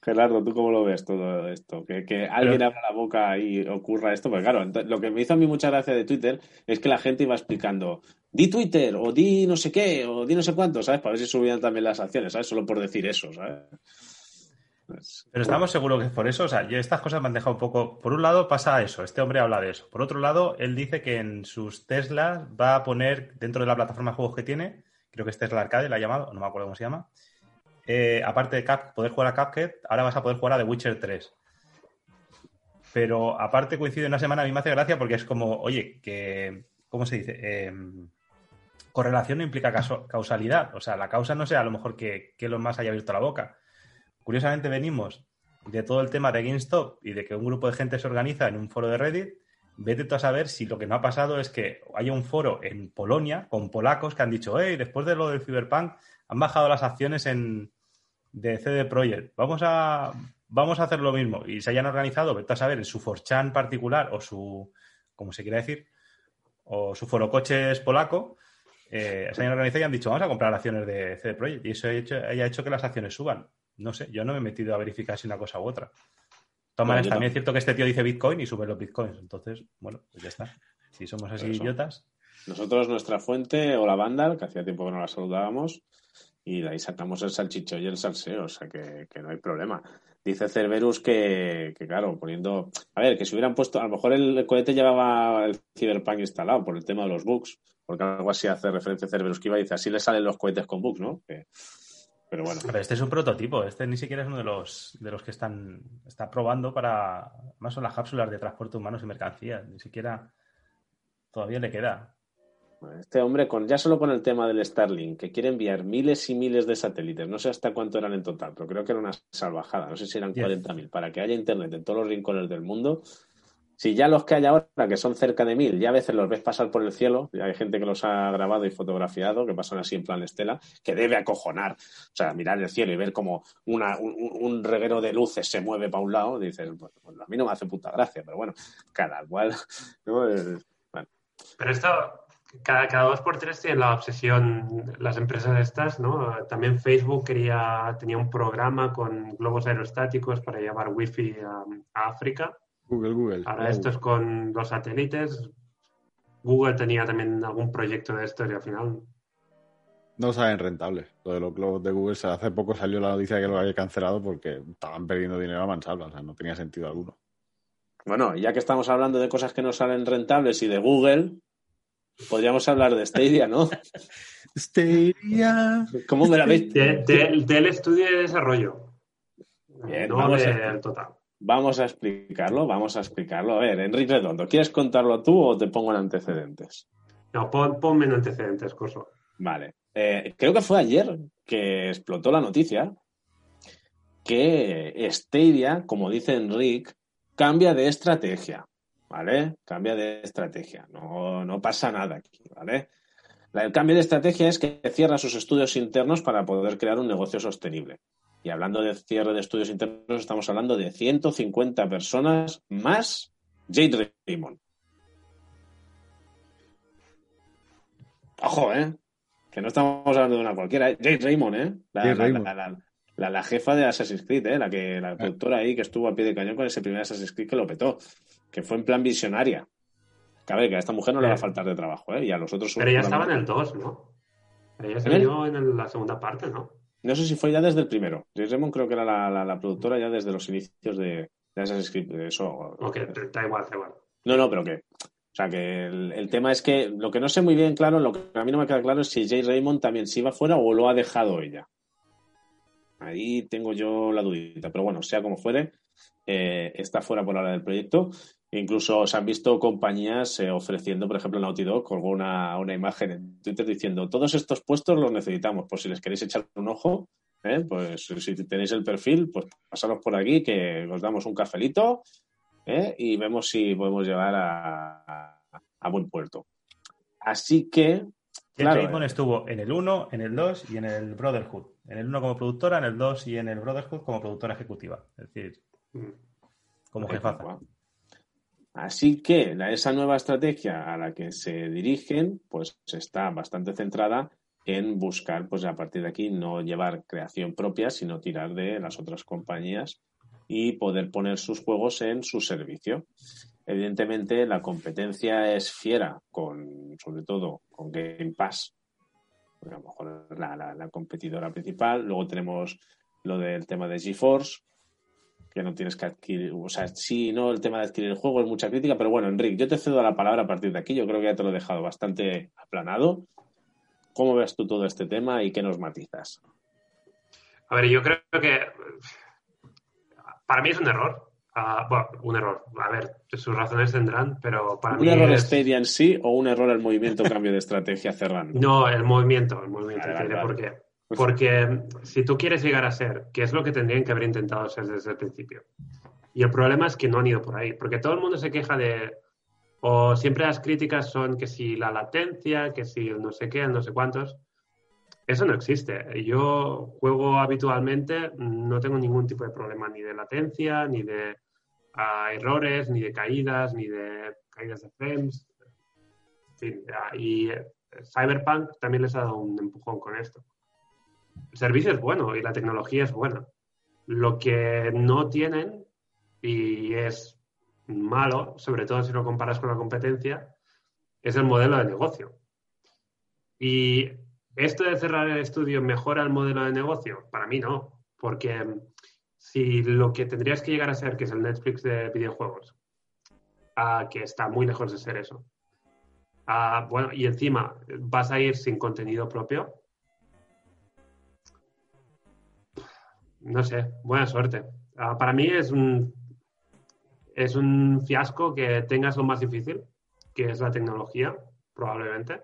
Gerardo, ¿tú cómo lo ves todo esto? Que, que alguien abra la boca y ocurra esto, pues claro, lo que me hizo a mí mucha gracia de Twitter es que la gente iba explicando, di Twitter, o di no sé qué, o di no sé cuánto, ¿sabes? Para ver si subían también las acciones, ¿sabes? Solo por decir eso, ¿sabes? Pero estamos seguros que es por eso. O sea, yo estas cosas me han dejado un poco. Por un lado pasa eso, este hombre habla de eso. Por otro lado, él dice que en sus Teslas va a poner dentro de la plataforma de juegos que tiene, creo que es Tesla Arcade, la ha llamado, no me acuerdo cómo se llama. eh, aparte de poder jugar a Cuphead, ahora vas a poder jugar a The Witcher 3. Pero aparte coincide una semana, a mí me hace gracia porque es como, oye, que, ¿cómo se dice? Eh, correlación no implica causalidad. O sea, la causa no sea a lo mejor que, que Elon Musk haya abierto la boca. Curiosamente venimos de todo el tema de GameStop y de que un grupo de gente se organiza en un foro de Reddit. Vete tú a saber si lo que no ha pasado es que haya un foro en Polonia con polacos que han dicho, hey, después de lo del Cyberpunk han bajado las acciones en, de CD Projekt. Vamos a, vamos a hacer lo mismo. Y se hayan organizado, vete a saber, en su Forchan particular o su, como se quiera decir, o su foro coches polaco, eh, se hayan organizado y han dicho, vamos a comprar acciones de CD Projekt. Y eso ha hecho, haya hecho que las acciones suban. No sé, yo no me he metido a verificar si una cosa u otra. De todas No, maneras, yo también es cierto que este tío dice Bitcoin y sube los Bitcoins. Entonces, bueno, pues ya está. Si somos así eso. idiotas. Nosotros, nuestra fuente, o la Vandal, que hacía tiempo que no la saludábamos, y de ahí sacamos el salchicho y el salseo, o sea que, que no hay problema. Dice Cerberus que, que, claro, poniendo. A ver, que si hubieran puesto. A lo mejor el cohete llevaba el Cyberpunk instalado por el tema de los bugs, porque algo así hace referencia Cerberus que iba y dice: así le salen los cohetes con bugs, ¿no? Que- pero bueno. Pero este es un prototipo, este ni siquiera es uno de los de los que están está probando para más son las cápsulas de transporte humanos y mercancías, ni siquiera todavía le queda. Este hombre, con ya solo con el tema del Starlink, que quiere enviar miles y miles de satélites, no sé hasta cuánto eran en total, pero creo que era una salvajada, no sé si eran Diez. 40.000, para que haya internet en todos los rincones del mundo. Si ya los que hay ahora, que son cerca de mil, ya a veces los ves pasar por el cielo, y hay gente que los ha grabado y fotografiado, que pasan así en plan estela, que debe acojonar. O sea, mirar el cielo y ver como una, un, reguero de luces se mueve para un lado, dices, bueno, pues a mí no me hace puta gracia, pero bueno, cada cual. ¿no? Eh, Pero esto, cada, cada dos por tres tienen la obsesión las empresas estas, ¿no? También Facebook quería, tenía un programa con globos aerostáticos para llevar wifi a, a África. Google, Google. Ahora esto es con los satélites. Google tenía también algún proyecto de esto y al final No saben rentables. Lo de los globos de Google, se- hace poco salió la noticia que lo había cancelado porque estaban perdiendo dinero a mansalva. O sea, no tenía sentido alguno. Bueno, ya que estamos hablando de cosas que no salen rentables y de Google, podríamos hablar de Stadia, ¿no? Stadia. ¿Cómo me la veis? de- de- del estudio de desarrollo. Bien, no vamos a- del total. Vamos a explicarlo, vamos a explicarlo. A ver, Enrique Redondo, ¿quieres contarlo tú o te pongo en antecedentes? No, pon- ponme en antecedentes, Corso. Vale. Eh, creo que fue ayer que explotó la noticia que Stadia, como dice Enrique, cambia de estrategia, ¿vale? Cambia de estrategia, no, no pasa nada aquí, ¿vale? El cambio de estrategia es que cierra sus estudios internos para poder crear un negocio sostenible. Y hablando de cierre de estudios internos, estamos hablando de 150 personas más Jade Raymond. Ojo, ¿eh? Que no estamos hablando de una cualquiera. ¿eh? Jade Raymond, ¿eh? La, Jade la- Raymond. la- la- la- la jefa de Assassin's Creed, ¿eh? La, que, la productora ahí que estuvo al pie de cañón con ese primer Assassin's Creed que lo petó. Que fue en plan visionaria. Que a ver, que a esta mujer no le va a faltar de trabajo, ¿eh? Y a los otros... Pero ya estaba en el 2, ¿no? Ella ¿En salió en el- la segunda parte, ¿no? No sé si fue ya desde el primero. Jade Raymond creo que era la, la- la productora ya desde los inicios de, de Assassin's Creed. de Eso, Ok, da igual, da igual. No, no, pero que. O sea, que el, el tema es que lo que no sé muy bien claro, lo que a mí no me queda claro es si Jay Raymond también se iba fuera o lo ha dejado ella. Ahí tengo yo la dudita. Pero bueno, sea como fuere, eh, está fuera por ahora del proyecto. Incluso se han visto compañías eh, ofreciendo, por ejemplo, Naughty Dog colgó una, una imagen en Twitter diciendo todos estos puestos los necesitamos, por si les queréis echar un ojo, ¿eh? pues si tenéis el perfil, pues pasaros por aquí que os damos un cafelito ¿eh? y vemos si podemos llegar a, a- a buen puerto. Así que, claro, eh, estuvo en el 1, en el 2 y en el Brotherhood. En el 1 como productora, en el 2 y en el Brotherhood como productora ejecutiva. Es decir, Mm. como jefaza. Así que esa nueva estrategia a la que se dirigen, pues está bastante centrada en buscar, pues a partir de aquí, no llevar creación propia, sino tirar de las otras compañías y poder poner sus juegos en su servicio. Evidentemente, la competencia es fiera, con, sobre todo con Game Pass, a lo mejor la, la- la competidora principal. Luego tenemos lo del tema de GeForce, que no tienes que adquirir, o sea, sí, no, el tema de adquirir el juego es mucha crítica, pero bueno, Enrique, yo te cedo la palabra a partir de aquí, yo creo que ya te lo he dejado bastante aplanado. ¿Cómo ves tú todo este tema y qué nos matizas? A ver, yo creo que para mí es un error. Ah, bueno, un error. A ver, sus razones tendrán, pero para ¿Un mí error es... Stadia en sí o un error el movimiento cambio de estrategia cerrando? No, el movimiento, el movimiento. Vale, vale, diré vale. por qué. Porque si tú quieres llegar a ser, que es lo que tendrían que haber intentado ser desde el principio. Y el problema es que no han ido por ahí, porque todo el mundo se queja de, o siempre las críticas son que si la latencia, que si no sé qué, no sé cuántos. Eso no existe. Yo juego habitualmente, no tengo ningún tipo de problema ni de latencia, ni de ah, errores, ni de caídas, ni de caídas de frames. En fin, ah, y eh, Cyberpunk también les ha dado un empujón con esto. El servicio es bueno y la tecnología es buena. Lo que no tienen y es malo, sobre todo si lo comparas con la competencia, es el modelo de negocio. Y esto de cerrar el estudio mejora el modelo de negocio, para mí no, porque si lo que tendrías que llegar a ser, que es el Netflix de videojuegos, ah, que está muy lejos de ser eso, bueno, y encima vas a ir sin contenido propio, no sé, buena suerte. Ah, para mí es un, es un fiasco que tengas lo más difícil, que es la tecnología, probablemente,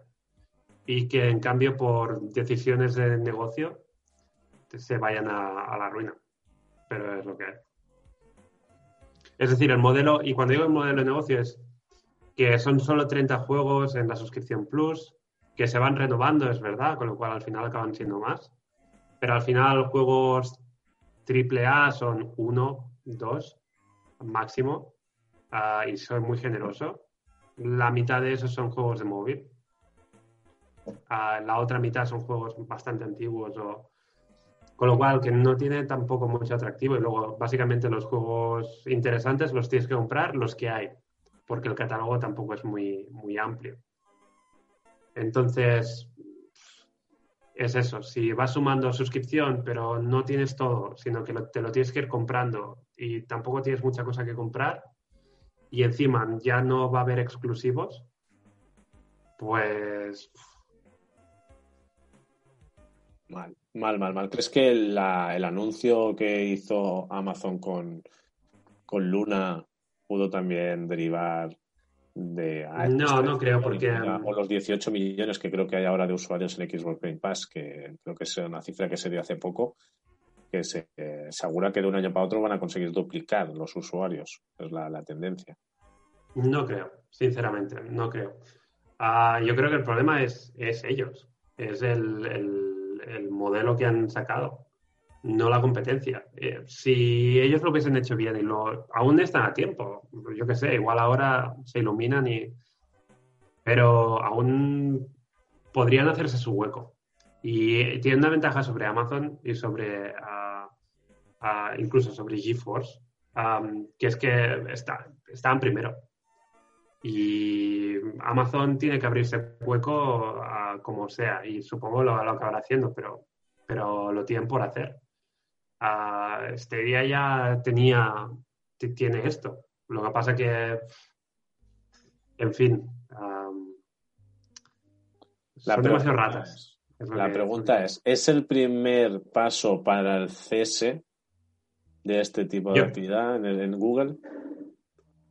y que en cambio por decisiones de negocio se vayan a, a la ruina. Pero es lo que es. Es decir, el modelo, y cuando digo el modelo de negocio es que son solo 30 juegos en la suscripción Plus, que se van renovando, es verdad, con lo cual al final acaban siendo más. Pero al final juegos AAA son uno, dos máximo, ah, y soy muy generoso. La mitad de esos son juegos de móvil. Ah, la otra mitad son juegos bastante antiguos o con lo cual que no tiene tampoco mucho atractivo y luego básicamente los juegos interesantes los tienes que comprar los que hay porque el catálogo tampoco es muy, muy amplio. Entonces, es eso, si vas sumando suscripción pero no tienes todo, sino que lo- te lo tienes que ir comprando y tampoco tienes mucha cosa que comprar y encima ya no va a haber exclusivos, pues Mal, mal, mal, mal. ¿Crees que el anuncio que hizo Amazon con, con Luna pudo también derivar de... No, no creo, porque- O los 18 millones que creo que hay ahora de usuarios en Xbox Game Pass, que creo que es una cifra que se dio hace poco, que se eh, asegura que de un año para otro van a conseguir duplicar los usuarios. Es la, la tendencia. No creo, sinceramente, no creo. Ah, yo creo que el problema es, es ellos, es el, el- el modelo que han sacado. No la competencia. Eh, si ellos lo hubiesen hecho bien y lo aún están a tiempo, yo qué sé, igual ahora se iluminan y pero aún podrían hacerse su hueco. Y tienen una ventaja sobre Amazon y sobre ah, ah, incluso sobre GeForce, que es que está, están primero. Y Amazon tiene que abrirse hueco a como sea, y supongo lo, lo acabará haciendo, pero, pero lo tienen por hacer. Este día ya tenía, tiene esto. Lo que pasa que, en fin, la son demasiado ratas. La pregunta es, ¿es el primer paso para el cese de este tipo de Yo- actividad en, el- en Google?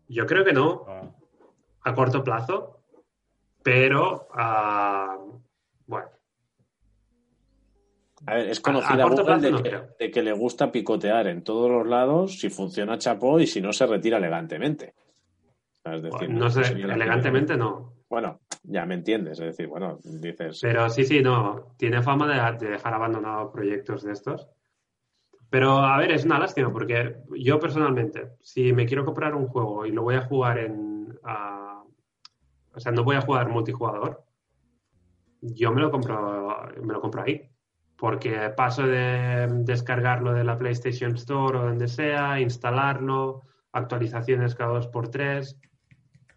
Yo creo que no, No. a corto plazo, pero ah, A ver, es A- conocida a corto Google de, no que, creo. de que le gusta picotear en todos los lados, si funciona chapó y si no se retira elegantemente. Es decir, no sé, la elegantemente no. Bueno, ya me entiendes, es decir, bueno, dices, Pero sí, sí, no. Tiene fama de, de dejar abandonados proyectos de estos. Pero, a ver, es una lástima porque yo personalmente, si me quiero comprar un juego y lo voy a jugar en... o sea, no voy a jugar multijugador, yo me lo compro, me lo compro ahí. Porque paso de descargarlo de la PlayStation Store o donde sea, instalarlo, actualizaciones cada dos por tres.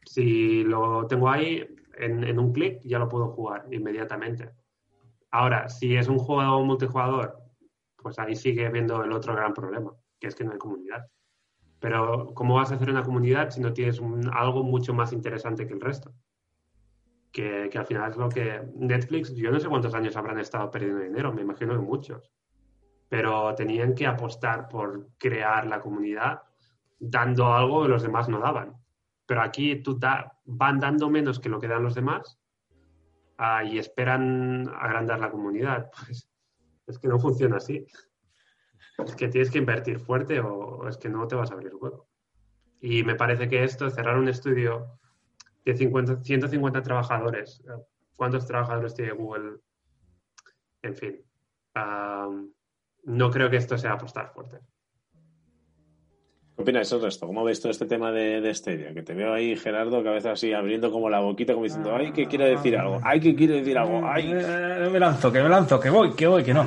Si lo tengo ahí, en, un clic ya lo puedo jugar inmediatamente. Ahora, si es un juego multijugador, pues ahí sigue viendo el otro gran problema, que es que no hay comunidad. Pero, ¿cómo vas a hacer una comunidad si no tienes algo mucho más interesante que el resto? Que, al final es lo que Netflix, yo no sé cuántos años habrán estado perdiendo dinero, me imagino que muchos. Pero tenían que apostar por crear la comunidad dando algo que los demás no daban. Pero aquí tú da- van dando menos que lo que dan los demás ah, y esperan agrandar la comunidad. Pues es que no funciona así. Es que tienes que invertir fuerte o es que no te vas a abrir hueco. Y me parece que esto, cerrar un estudio de 50, 150 trabajadores, eh, ¿cuántos trabajadores tiene Google? En fin, no creo que esto sea apostar fuerte. ¿qué opináis el resto? ¿Cómo veis todo este tema de, de Stadia? Que te veo ahí, Gerardo, que a veces así abriendo como la boquita, como diciendo, ay, que quiere decir algo, ay, que quiere decir algo, ay. Eh, me lanzo, que me lanzo, que voy, que voy, que no.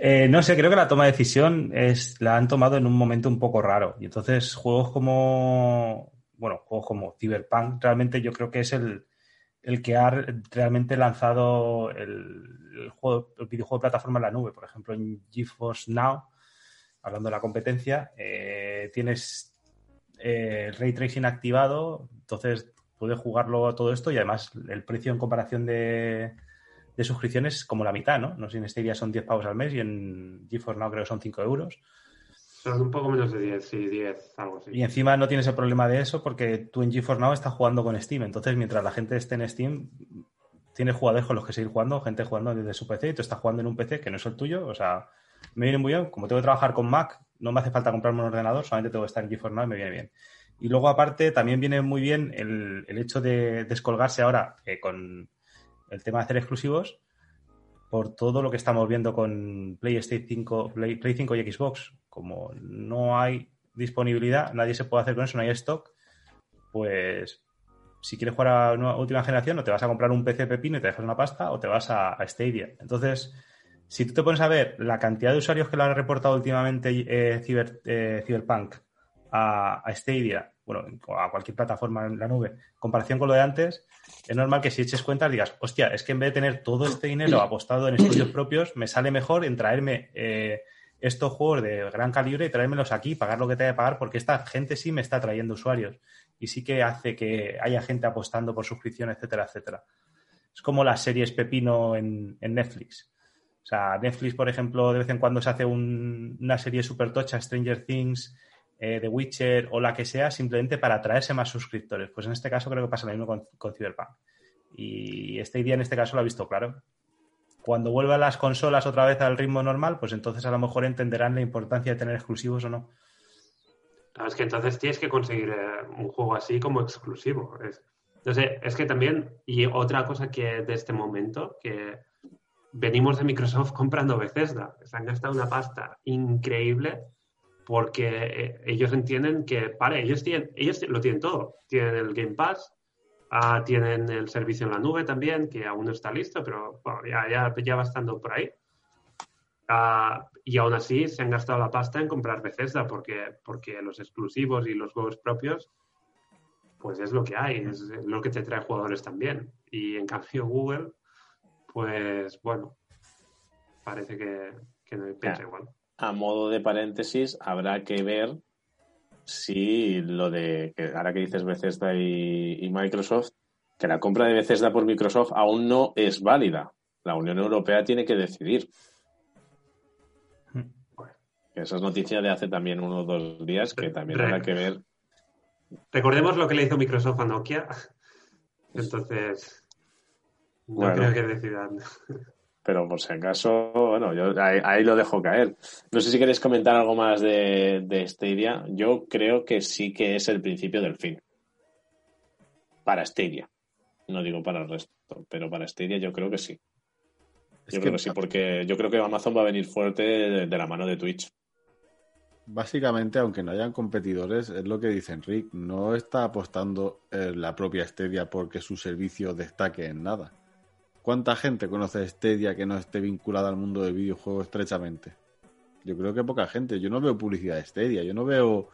Eh, no sé, creo que la toma de decisión es, la han tomado en un momento un poco raro. Y entonces, juegos como, bueno, juegos como Cyberpunk, realmente yo creo que es el, el que ha realmente lanzado el, juego, el videojuego de plataforma en la nube. Por ejemplo, en GeForce Now, hablando de la competencia, eh, tienes eh, ray tracing activado, entonces puedes jugarlo todo esto y además el precio en comparación de, de suscripciones es como la mitad, ¿no? No sé, en Stadia son 10 pavos al mes y en GeForce Now creo que son 5 euros. Un poco menos de 10, sí, 10, algo así. Y encima no tienes el problema de eso porque tú en GeForce Now estás jugando con Steam. Entonces, mientras la gente esté en Steam, tienes jugadores con los que seguir jugando, gente jugando desde su PC y tú estás jugando en un PC que no es el tuyo. O sea, me viene muy bien. Como tengo que trabajar con Mac, no me hace falta comprarme un ordenador, solamente tengo que estar en GeForce Now y me viene bien. Y luego, aparte, también viene muy bien el, el hecho de descolgarse ahora eh, con el tema de hacer exclusivos por todo lo que estamos viendo con PlayStation 5, Play, Play 5 y Xbox. Como no hay disponibilidad, nadie se puede hacer con eso, no hay stock, pues si quieres jugar a una última generación, o te vas a comprar un PC pepino y te dejas una pasta, o te vas a, Stadia. Entonces, si tú te pones a ver la cantidad de usuarios que le han reportado últimamente eh, eh, Cyberpunk a, a Stadia, bueno, a cualquier plataforma en la nube, en comparación con lo de antes, es normal que si eches cuentas digas, hostia, es que en vez de tener todo este dinero apostado en estudios propios, me sale mejor en traerme eh, estos juegos de gran calibre y traérmelos aquí, pagar lo que tenga que pagar, porque esta gente sí me está trayendo usuarios y sí que hace que haya gente apostando por suscripción, etcétera, etcétera. Es como las series Pepino en, en Netflix. O sea, Netflix, por ejemplo, de vez en cuando se hace un- una serie super tocha, Stranger Things, eh, The Witcher o la que sea, simplemente para atraerse más suscriptores. Pues en este caso creo que pasa lo mismo con, con Cyberpunk. Y este día en este caso lo ha visto claro. Cuando vuelvan las consolas otra vez al ritmo normal, pues entonces a lo mejor entenderán la importancia de tener exclusivos o no. Es que entonces tienes que conseguir eh, un juego así como exclusivo. Es, es que también, y otra cosa que de este momento, que venimos de Microsoft comprando Bethesda. Se han gastado una pasta increíble porque eh, ellos entienden que, vale, ellos, tienen, ellos lo tienen todo. Tienen el Game Pass, ah, tienen el servicio en la nube también, que aún no está listo, pero bueno, ya, ya, ya va estando por ahí. Ah, y aún así se han gastado la pasta en comprar Bethesda porque, porque los exclusivos y los juegos propios, pues es lo que hay, es lo que te trae jugadores también. Y en cambio Google, pues bueno, parece que, que no piensa igual. A modo de paréntesis, habrá que ver si lo de, ahora que dices Bethesda y, y Microsoft, que la compra de Bethesda por Microsoft aún no es válida. La Unión Europea tiene que decidir. Esa es noticia de hace también uno o dos días que también habrá que ver. Recordemos lo que le hizo Microsoft a Nokia. Entonces, no Bueno. creo que decidan. Pero por si acaso, bueno, yo ahí, ahí lo dejo caer. No sé si queréis comentar algo más de, de Stadia. Yo creo que sí que es el principio del fin. Para Stadia. No digo para el resto, pero para Stadia yo creo que sí. Es Yo que creo que sí, porque yo creo que Amazon va a venir fuerte de, de la mano de Twitch. Básicamente, aunque no hayan competidores, es lo que dice Enric, no está apostando eh, la propia Stadia porque su servicio destaque en nada. ¿Cuánta gente conoce Stadia que no esté vinculada al mundo del videojuego estrechamente? Yo creo que poca gente. Yo no veo publicidad de Stadia, yo no veo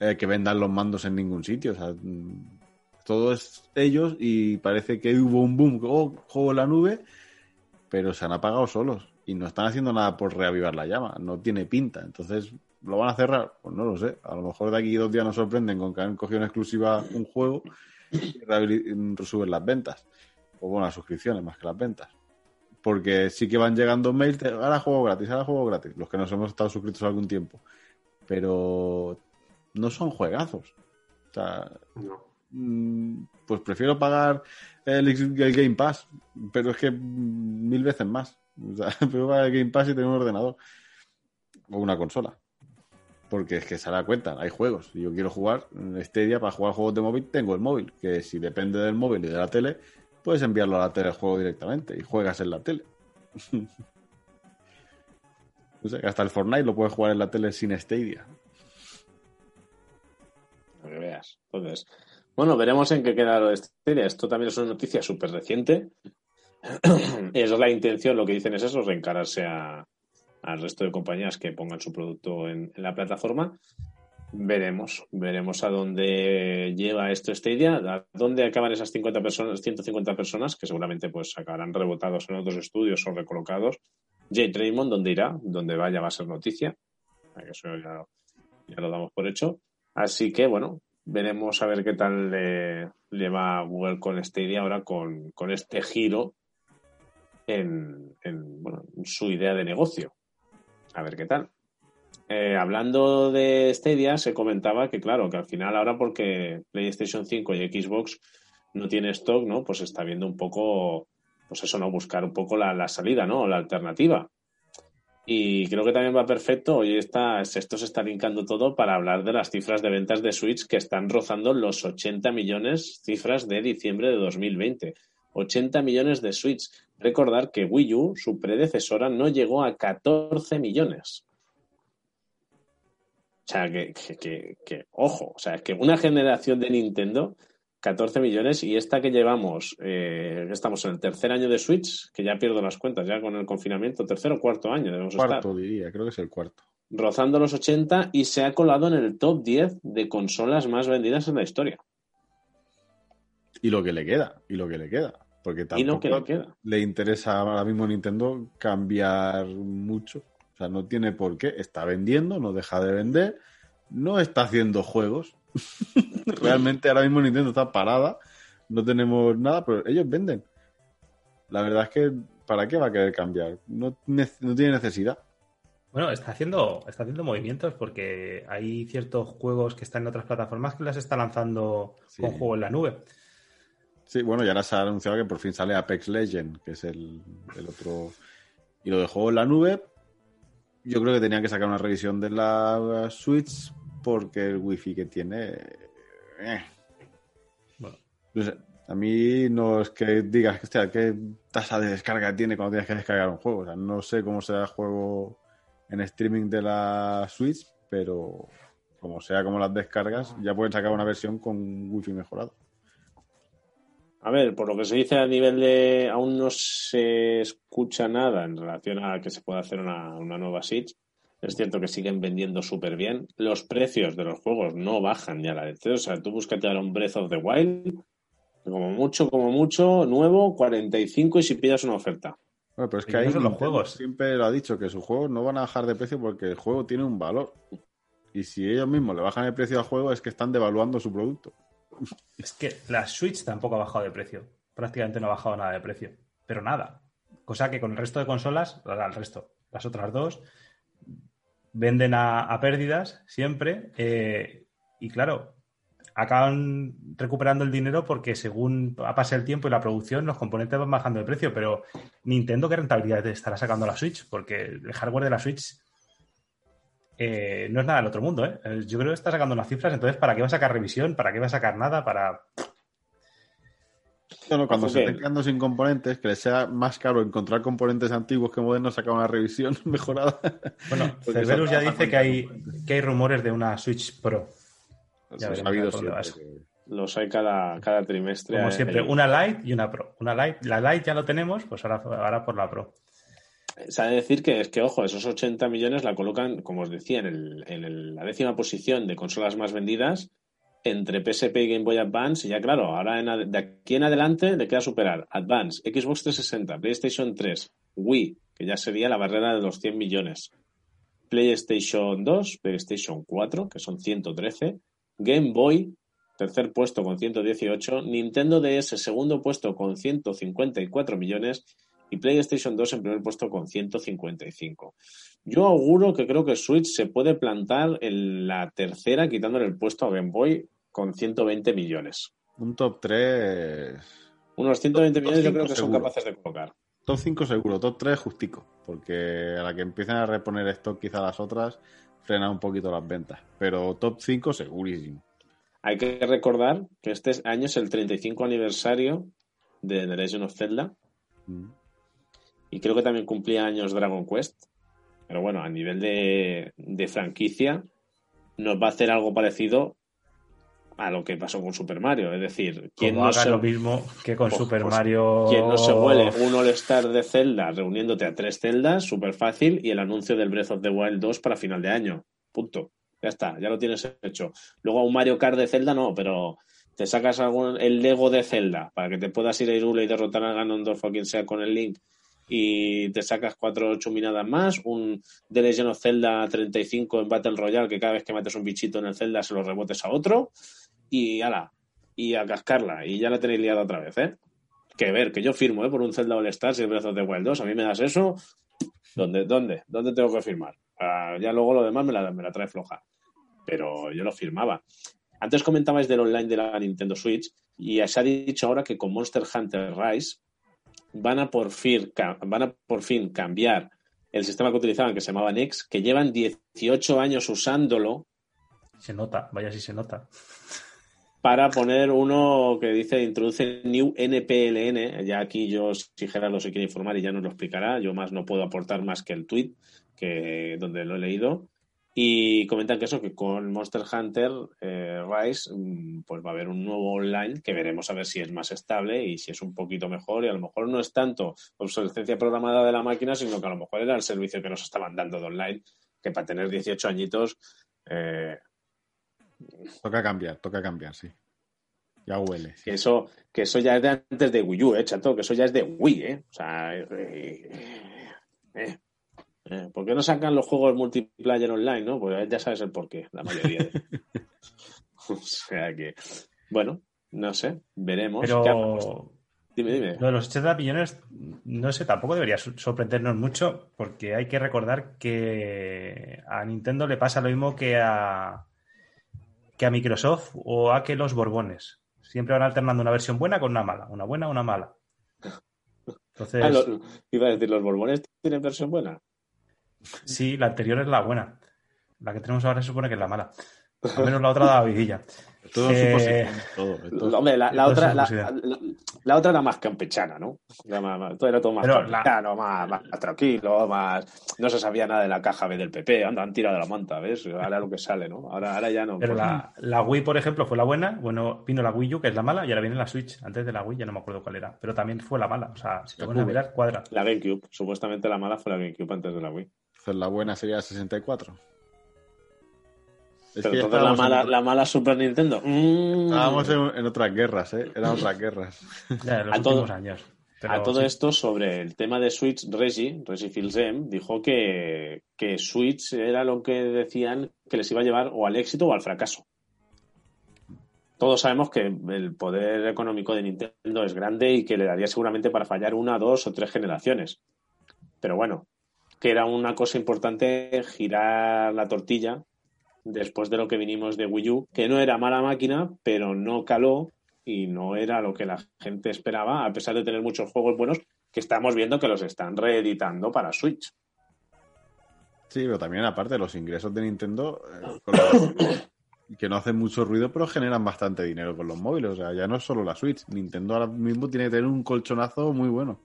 eh, que vendan los mandos en ningún sitio. O sea, mm, todo es ellos y parece que hubo un boom, oh, juego en la nube, pero se han apagado solos y no están haciendo nada por reavivar la llama. No tiene pinta. Entonces, ¿lo van a cerrar? Pues no lo sé. A lo mejor de aquí dos días nos sorprenden con que han cogido en exclusiva un juego y rehabili- suben las ventas. O bueno, las suscripciones más que las ventas. Porque sí que van llegando mails de ahora juego gratis, ahora juego gratis. Los que nos hemos estado suscritos algún tiempo. Pero no son juegazos. O sea, No. mm, pues prefiero pagar el, el Game Pass, pero es que mil veces más. O sea, prefiero pagar el Game Pass y tener un ordenador o una consola. Porque es que se da cuenta, hay juegos. Yo quiero jugar en Stadia para jugar juegos de móvil, tengo el móvil. Que si depende del móvil y de la tele, puedes enviarlo a la tele el juego directamente y juegas en la tele. no sé, hasta el Fortnite lo puedes jugar en la tele sin Stadia. Para que veas. Entonces, bueno, veremos en qué queda lo de Stadia. Esto también es una noticia súper reciente. es la intención, lo que dicen es eso, reencararse a, al resto de compañías que pongan su producto en la plataforma. Veremos, veremos a dónde lleva esto Stadia, a dónde acaban esas 50 personas, 150 personas que seguramente pues acabarán rebotados en otros estudios o recolocados. Jade Raymond, ¿dónde irá? Donde vaya va a ser noticia. Eso ya, lo damos por hecho. Así que, bueno, veremos a ver qué tal le, va Google con Stadia ahora con, con este giro en, en, bueno, en su idea de negocio. A ver qué tal. Eh, hablando de Stadia, se comentaba que, claro, que al final ahora porque PlayStation 5 y Xbox no tiene stock, ¿no? Pues está viendo un poco, pues eso, ¿no? Buscar un poco la, la salida, ¿no? La alternativa. Y creo que también va perfecto. Hoy está, esto se está linkando todo para hablar de las cifras de ventas de Switch que están rozando los 80 millones cifras de diciembre de 2020. 80 millones de Switch. Recordar que Wii U, su predecesora, no llegó a 14 millones. O sea, que, que, que, que, ojo, o sea, es que una generación de Nintendo, 14 millones, y esta que llevamos, eh, estamos en el tercer año de Switch, que ya pierdo las cuentas, ya con el confinamiento, tercer o cuarto año debemos Cuarto, estar, diría, creo que es el cuarto. rozando los 80 y se ha colado en el top 10 de consolas más vendidas en la historia. Y lo que le queda, y lo que le queda. Porque Y lo tampoco que le queda. le interesa ahora mismo a Nintendo cambiar mucho. O sea, no tiene por qué. Está vendiendo, no deja de vender, no está haciendo juegos. Realmente ahora mismo Nintendo está parada, no tenemos nada, pero ellos venden. La verdad es que, ¿para qué va a querer cambiar? No, ne- no tiene necesidad. Bueno, está haciendo, está haciendo movimientos porque hay ciertos juegos que están en otras plataformas que las está lanzando Sí. con juego en la nube. Sí, bueno, y ahora se ha anunciado que por fin sale Apex Legend, que es el, el otro. Y lo de juego en la nube, yo creo que tenían que sacar una revisión de la Switch porque el wifi que tiene. eh. Bueno. No sé, A mí no es que digas que, qué tasa de descarga tiene cuando tienes que descargar un juego. O sea, no sé cómo será el juego en streaming de la Switch, pero como sea como las descargas, ya pueden sacar una versión con wifi mejorado. A ver, por lo que se dice a nivel de. Aún no se escucha nada en relación a que se pueda hacer una, una nueva Switch. Es cierto que siguen vendiendo súper bien. Los precios de los juegos no bajan ya la leche. O sea, tú búscate ahora un Breath of the Wild, como mucho, como mucho, nuevo, 45 y si pidas una oferta. Bueno, pero es que ahí los juegos. siempre lo ha dicho, que sus juegos no van a bajar de precio porque el juego tiene un valor. Y si ellos mismos le bajan el precio al juego es que están devaluando su producto. Es que la Switch tampoco ha bajado de precio. Prácticamente no ha bajado nada de precio. Pero nada. Cosa que con el resto de consolas, el resto, las otras dos, venden a, pérdidas siempre. eh, y claro, acaban recuperando el dinero porque según pasa el tiempo y la producción, los componentes van bajando de precio. Pero Nintendo, ¿qué rentabilidad estará sacando la Switch? Porque el hardware de la Switch eh, no es nada del otro mundo. ¿eh? Eh, Yo creo que está sacando unas cifras, entonces, ¿para qué va a sacar revisión? ¿Para qué va a sacar nada? Para. Bueno, cuando se estén quedando sin componentes, que les sea más caro encontrar componentes antiguos que modernos, sacar una revisión mejorada. Bueno, Cerberus ya dice que hay, que hay rumores de una Switch Pro. Ya ha habido Los hay cada, cada trimestre. Como Hay- siempre, una Lite y una Pro. Una Lite, la Lite ya lo tenemos, pues ahora, ahora por la Pro. De decir que es que, ojo, esos 80 millones la colocan, como os decía, en, el- en la décima posición de consolas más vendidas entre PSP y Game Boy Advance. Y ya, claro, ahora de aquí en adelante le queda superar Advance, Xbox 360, PlayStation 3, Wii, que ya sería la barrera de los 100 millones, PlayStation 2, PlayStation 4, que son 113, Game Boy, tercer puesto con 118, Nintendo DS, segundo puesto con 154 millones y PlayStation 2 en primer puesto con 155. Yo auguro que creo que Switch se puede plantar en la tercera, quitándole el puesto a Game Boy con 120 millones. Un top 3. Unos 120 Top millones yo creo que son capaces de colocar. Top 5 seguro, top 3 justico. Porque a la que empiecen a reponer stock quizá las otras, frena un poquito las ventas. Pero top 5 segurísimo. Hay que recordar que este año es el 35 aniversario de The Legend of Zelda Mm. Y creo que también cumplía años Dragon Quest. Pero bueno, a nivel de, de franquicia, nos va a hacer algo parecido a lo que pasó con Super Mario. Es decir, ¿quién Como no hagan se, lo mismo que con Pues- Super pues, Mario. quién no se huele un All-Star de Zelda reuniéndote a tres Zeldas? Súper fácil. Y el anuncio del Breath of the Wild 2 para final de año. Punto. Ya está, ya lo tienes hecho. Luego un Mario Kart de Zelda no, pero te sacas algún, el Lego de Zelda para que te puedas ir a Irule y derrotar a Ganondorf o quien sea con el Link y te sacas cuatro chuminadas más, un The Legend of Zelda 35 en Battle Royale que cada vez que mates un bichito en el Zelda se lo rebotes a otro y ala, y a cascarla y ya la tenéis liada otra vez, ¿eh? Que ver, que yo firmo, ¿eh? Por un Zelda All Stars y el Breath of the Wild 2, a mí me das eso, ¿dónde, dónde, dónde tengo que firmar? Ah, ya luego lo demás me la, me la trae floja, pero yo lo firmaba. Antes comentabais del online de la Nintendo Switch y se ha dicho ahora que con Monster Hunter Rise van a por fin, van a por fin cambiar el sistema que utilizaban, que se llamaba Nex, que llevan 18 años usándolo Se nota, vaya si se nota. para poner uno que dice introduce New NPLN. Ya aquí yo, si Gerardo se quiere informar y ya nos lo explicará, yo más no puedo aportar más que el tweet que donde lo he leído. Y comentan que eso, que con Monster Hunter eh, Rise, mm, pues va a haber un nuevo online que veremos a ver si es más estable y si es un poquito mejor. Y a lo mejor no es tanto obsolescencia programada de la máquina, sino que a lo mejor era el servicio que nos estaban dando de online, que para tener 18 añitos, eh, Toca cambiar, toca cambiar, sí. Ya huele. que eso, que eso ya es de antes de Wii U, eh, chato, que eso ya es de Wii, eh. O sea, eh, eh, eh, ¿por qué no sacan los juegos multiplayer online, no? Pues ya sabes el porqué, la mayoría. de- o sea que, bueno, no sé, veremos. Pero Dime, dime. lo de los 80 millones, no sé, tampoco debería sor- sorprendernos mucho, porque hay que recordar que a Nintendo le pasa lo mismo que a, que a Microsoft o a que los Borbones. Siempre van alternando una versión buena con una mala, una buena, una mala. Entonces, Ah, lo- iba a decir, ¿los Borbones tienen versión buena? Sí, la anterior es la buena. La que tenemos ahora se supone que es la mala. Al menos la otra daba vidilla. Todo Eh, todo, todo. Hombre, la, la Todo otra, la, posibilidad. la- la otra era más campechana, ¿no? Era, más, más- todo era todo más campechano, más, más tranquilo, más... No se sabía nada de la caja B del PP, anda, han tirado la manta, ¿ves? Ahora lo que sale, ¿no? Ahora, ahora ya no. Pero pues, la, la Wii, por ejemplo, fue la buena. Bueno, vino la Wii U, que es la mala, y ahora viene la Switch. Antes de la Wii ya no me acuerdo cuál era. Pero también fue la mala. O sea, si te La pones a mirar, cuadra. La GameCube, supuestamente la mala fue la GameCube antes de la Wii. Entonces la buena sería 64. Es Pero que entonces la mala, en, la mala Super Nintendo. mm. estábamos en, en otras guerras, ¿eh? Eran otras guerras. Ya en los A todo- últimos años. Pero a todo sí. esto, sobre el tema de Switch, Reggie, Reggie Fils-Aime, dijo que, que Switch era lo que decían que les iba a llevar o al éxito o al fracaso. Todos sabemos que el poder económico de Nintendo es grande y que le daría seguramente para fallar una, dos o tres generaciones. Pero bueno, que era una cosa importante girar la tortilla después de lo que vinimos de Wii U, que no era mala máquina, pero no caló y no era lo que la gente esperaba, a pesar de tener muchos juegos buenos que estamos viendo que los están reeditando para Switch. Sí, pero también aparte los ingresos de Nintendo, eh, que no hacen mucho ruido, pero generan bastante dinero con los móviles. O sea, ya no es solo la Switch. Nintendo ahora mismo tiene que tener un colchonazo muy bueno.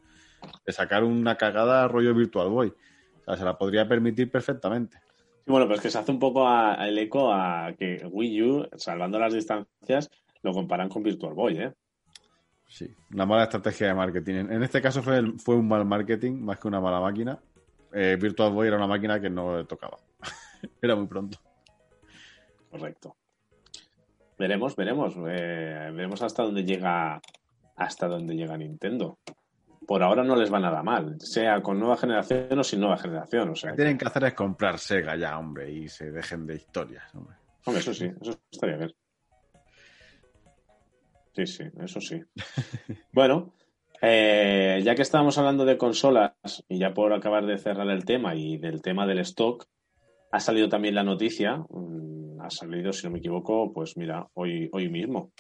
De sacar una cagada rollo Virtual Boy. O sea, se la podría permitir perfectamente. Sí, bueno, pues que se hace un poco a- el eco a que Wii U, salvando las distancias, lo comparan con Virtual Boy, ¿eh? Sí, una mala estrategia de marketing. En en este caso fue, el- fue un mal marketing más que una mala máquina. Eh, Virtual Boy era una máquina que no tocaba. era muy pronto. Correcto. Veremos, veremos. eh, veremos hasta dónde llega hasta dónde llega Nintendo. Por ahora no les va nada mal, sea con nueva generación o sin nueva generación. O sea, Lo que tienen que hacer es comprar Sega ya, hombre, y se dejen de historias, hombre. Hombre, eso sí, eso estaría bien. Sí, sí, eso sí. bueno, eh, ya que estábamos hablando de consolas y ya por acabar de cerrar el tema y del tema del stock, ha salido también la noticia, mm, ha salido, si no me equivoco, pues mira, hoy, hoy mismo,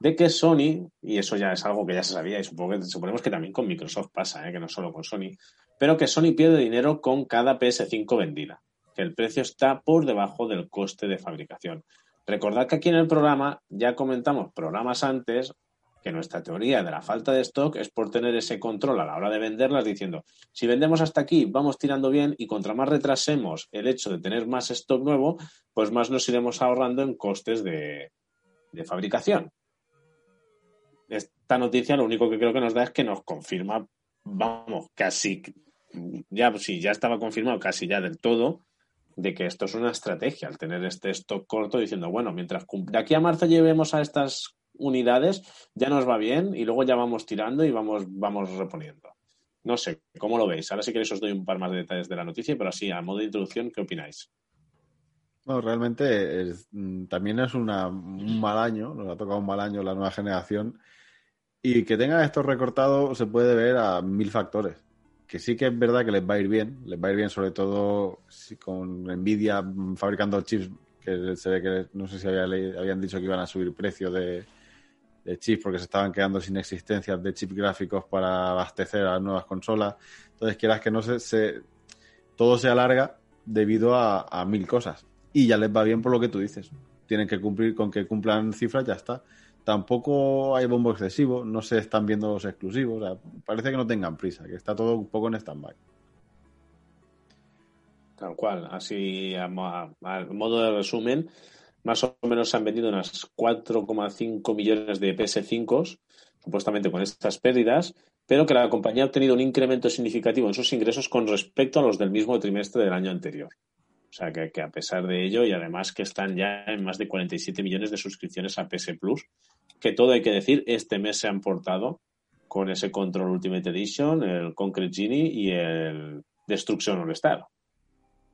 de que Sony, y eso ya es algo que ya se sabía y supongo que, suponemos que también con Microsoft pasa, ¿eh? que no solo con Sony, pero que Sony pierde dinero con cada PS5 vendida, que el precio está por debajo del coste de fabricación. Recordad que aquí en el programa ya comentamos programas antes que nuestra teoría de la falta de stock es por tener ese control a la hora de venderlas diciendo, si vendemos hasta aquí, vamos tirando bien y contra más retrasemos el hecho de tener más stock nuevo, pues más nos iremos ahorrando en costes de, de fabricación. Esta noticia lo único que creo que nos da es que nos confirma, vamos, casi, ya, sí, ya estaba confirmado casi ya del todo, de que esto es una estrategia, al tener este stock corto, diciendo, bueno, mientras de aquí a marzo llevemos a estas unidades, ya nos va bien y luego ya vamos tirando y vamos, vamos reponiendo. No sé, ¿cómo lo veis? Ahora si queréis os doy un par más de detalles de la noticia, pero así, a modo de introducción, ¿qué opináis? No, realmente mm, también es una- un mal año, nos ha tocado un mal año la nueva generación. Y que tengan esto recortado se puede ver a mil factores. Que sí que es verdad que les va a ir bien, les va a ir bien sobre todo si con Nvidia fabricando chips, que se ve que no sé si había habían dicho que iban a subir precio de, de chips porque se estaban quedando sin existencias de chips gráficos para abastecer a las nuevas consolas. Entonces, quieras que no se, se- todo se alarga debido a, a mil cosas. Y ya les va bien por lo que tú dices. Tienen que cumplir con que cumplan cifras, ya está. Tampoco hay bombo excesivo, no se están viendo los exclusivos. parece que no tengan prisa, que está todo un poco en stand-by. Tal cual, así a modo de resumen, más o menos se han vendido unas 4,5 millones de PS5, supuestamente con estas pérdidas, pero que la compañía ha obtenido un incremento significativo en sus ingresos con respecto a los del mismo trimestre del año anterior. O sea, que, a pesar de ello, y además que están ya en más de 47 millones de suscripciones a PS Plus, que todo hay que decir, este mes se han portado con ese Control Ultimate Edition, el Concrete Genie y el Destruction All Star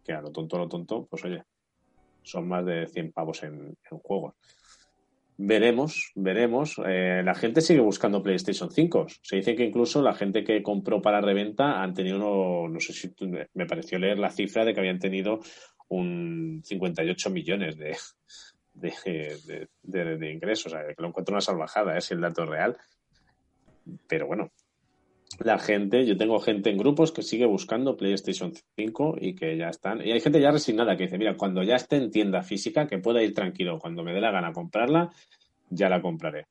que a lo tonto, a lo tonto, pues oye, son más de 100 pavos en, en juegos. Veremos, veremos. Eh, la gente sigue buscando PlayStation 5. Se dice que incluso la gente que compró para reventa han tenido, uno, no sé si me pareció leer la cifra de que habían tenido un 58 millones de, de, de- de- ingresos. Que lo encuentro una salvajada, ¿eh? si el dato es real. Pero bueno, la gente, yo tengo gente en grupos que sigue buscando PlayStation 5 y que ya están. Y hay gente ya resignada que dice, mira, cuando ya esté en tienda física, que pueda ir tranquilo, cuando me dé la gana comprarla, ya la compraré.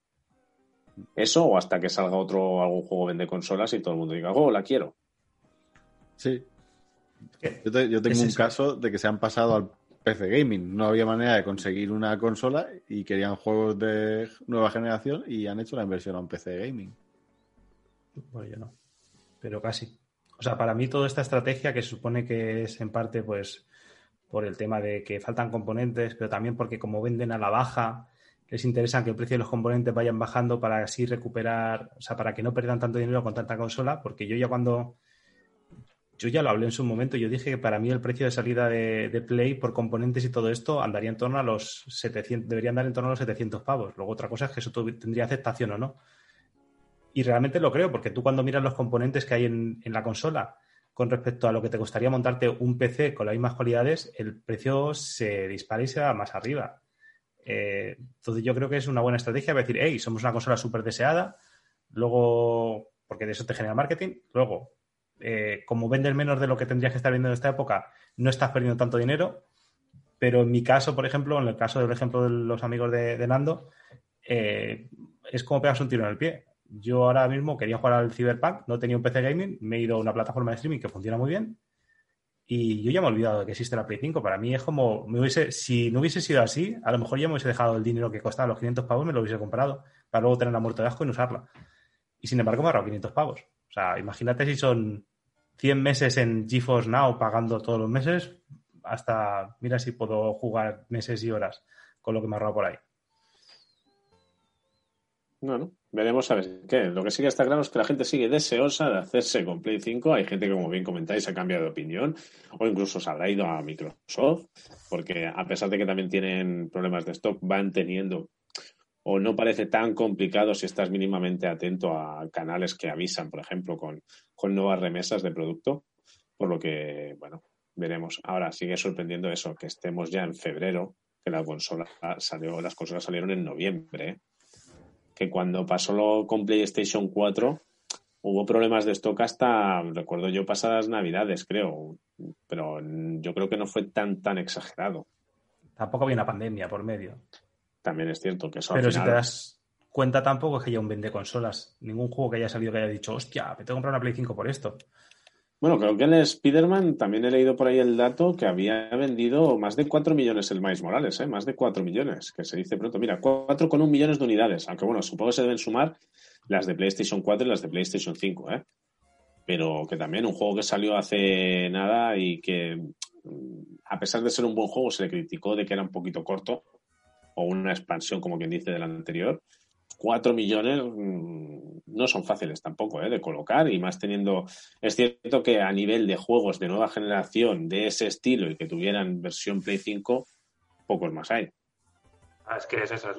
Eso o hasta que salga otro algún juego vende consolas y todo el mundo diga, oh, la quiero. Sí. Yo, te- yo tengo Es un eso. caso de que se han pasado al PC Gaming. No había manera de conseguir una consola y querían juegos de nueva generación y han hecho la inversión a un PC Gaming. Bueno, yo no. Pero casi. O sea, para mí toda esta estrategia que se supone que es en parte, pues, por el tema de que faltan componentes, pero también porque como venden a la baja, les interesa que el precio de los componentes vayan bajando para así recuperar, o sea, para que no pierdan tanto dinero con tanta consola, porque yo ya cuando... Yo ya lo hablé en su momento, yo dije que para mí el precio de salida de, de Play por componentes y todo esto andaría en torno a los 700, debería andar en torno a los 700 pavos. Luego otra cosa es que eso tendría aceptación o no. Y realmente lo creo, porque tú cuando miras los componentes que hay en, en la consola con respecto a lo que te costaría montarte un PC con las mismas cualidades, el precio se dispara y se va más arriba. Eh, entonces yo creo que es una buena estrategia decir, hey, somos una consola súper deseada, luego, porque de eso te genera marketing, luego, eh, como vendes menos de lo que tendrías que estar vendiendo en esta época, no estás perdiendo tanto dinero, pero en mi caso, por ejemplo, en el caso del ejemplo de los amigos de, Nando, eh, es como pegas un tiro en el pie. Yo ahora mismo quería jugar al Cyberpunk, no tenía un PC gaming, me he ido a una plataforma de streaming que funciona muy bien y yo ya me he olvidado de que existe la Play 5. Para mí es como, me hubiese, si no hubiese sido así, a lo mejor ya me hubiese dejado el dinero que costaba los 500 pavos, me lo hubiese comprado para luego tener la muerte de asco y no usarla. Y sin embargo me he ahorrado 500 pavos. O sea, imagínate si son 100 meses en GeForce Now pagando todos los meses, hasta, mira si puedo jugar meses y horas con lo que me he ahorrado por ahí. Bueno, veremos a ver qué. Lo que sí que está claro es que la gente sigue deseosa de hacerse con Play 5. Hay gente que, como bien comentáis, ha cambiado de opinión o incluso se habrá ido a Microsoft, porque a pesar de que también tienen problemas de stock, van teniendo o no parece tan complicado si estás mínimamente atento a canales que avisan, por ejemplo, con, con nuevas remesas de producto. Por lo que, bueno, veremos. Ahora sigue sorprendiendo eso, que estemos ya en febrero, que la consola salió, las consolas salieron en noviembre. ¿eh? Que cuando pasó lo con PlayStation 4 hubo problemas de stock hasta, recuerdo yo, pasadas navidades, creo. Pero yo creo que no fue tan, tan exagerado. Tampoco había una pandemia por medio. También es cierto que eso al Pero si final- te das cuenta tampoco es que haya un vende consolas. Ningún juego que haya salido que haya dicho, hostia, me tengo que comprar una Play 5 por esto. Bueno, creo que el Spider-Man también he leído por ahí el dato que había vendido más de 4 millones el Miles Morales, ¿eh? más de 4 millones, que se dice pronto. Mira, 4,1 millones de unidades, aunque bueno, supongo que se deben sumar las de PlayStation 4 y las de PlayStation 5, ¿eh? Pero que también un juego que salió hace nada y que, mm, a pesar de ser un buen juego, se le criticó de que era un poquito corto, o una expansión, como quien dice, del anterior. 4 millones mm, no son fáciles tampoco ¿eh? de colocar y más teniendo es cierto que a nivel de juegos de nueva generación de ese estilo y que tuvieran versión Play 5 pocos más hay Ah, Es que es eso.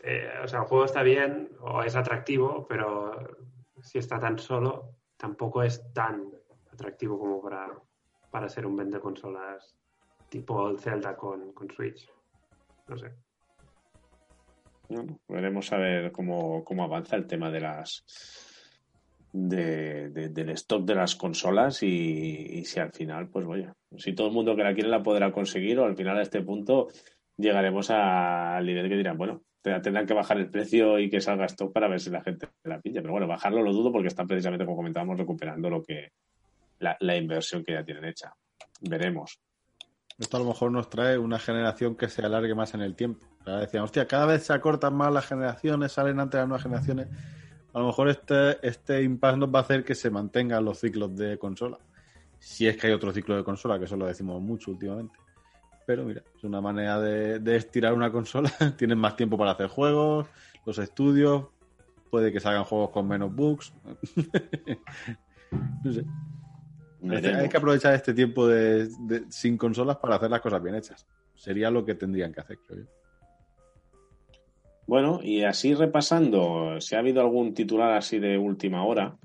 Eh, o sea, el juego está bien o es atractivo, pero si está tan solo, tampoco es tan atractivo como para, para ser un vende consolas tipo el Zelda con, con Switch. No sé. Veremos a ver cómo, cómo avanza el tema de las de, de- del stock de las consolas y, si al final, pues oye, si todo el mundo que la quiere la podrá conseguir o al final a este punto llegaremos al nivel que dirán, bueno, te- tendrán que bajar el precio y que salga stock para ver si la gente la pilla. Pero bueno, bajarlo lo dudo porque están precisamente, como comentábamos, recuperando lo que la inversión que ya tienen hecha. Veremos. Esto a lo mejor nos trae una generación que se alargue más en el tiempo. Ahora decían, hostia, cada vez se acortan más las generaciones, salen antes las nuevas generaciones. A lo mejor este, este impasse nos va a hacer que se mantengan los ciclos de consola. Si es que hay otro ciclo de consola, que eso lo decimos mucho últimamente. Pero mira, es una manera de estirar una consola. Tienen más tiempo para hacer juegos, los estudios, puede que salgan juegos con menos bugs. no sé. Veremos. Hay que aprovechar este tiempo de, de- sin consolas para hacer las cosas bien hechas. Sería lo que tendrían que hacer, creo yo. Bueno, y así repasando, si ha habido algún titular así de última hora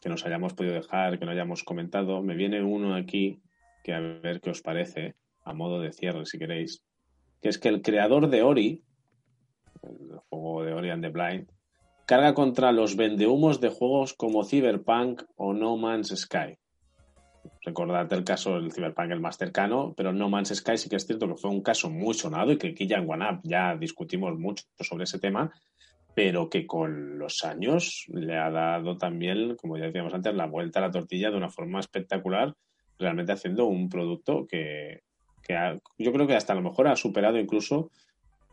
que nos hayamos podido dejar, que no hayamos comentado, me viene uno aquí que a ver qué os parece, a modo de cierre, si queréis, que es que el creador de Ori, el juego de Ori and the Blind, carga contra los vendehumos de juegos como Cyberpunk o No Man's Sky. Recordad el caso del Cyberpunk el más cercano, pero No Man's Sky sí que es cierto que fue un caso muy sonado y que aquí ya en OneUp ya discutimos mucho sobre ese tema, pero que con los años le ha dado también, como ya decíamos antes, la vuelta a la tortilla de una forma espectacular, realmente haciendo un producto que, que yo creo que hasta a lo mejor ha superado incluso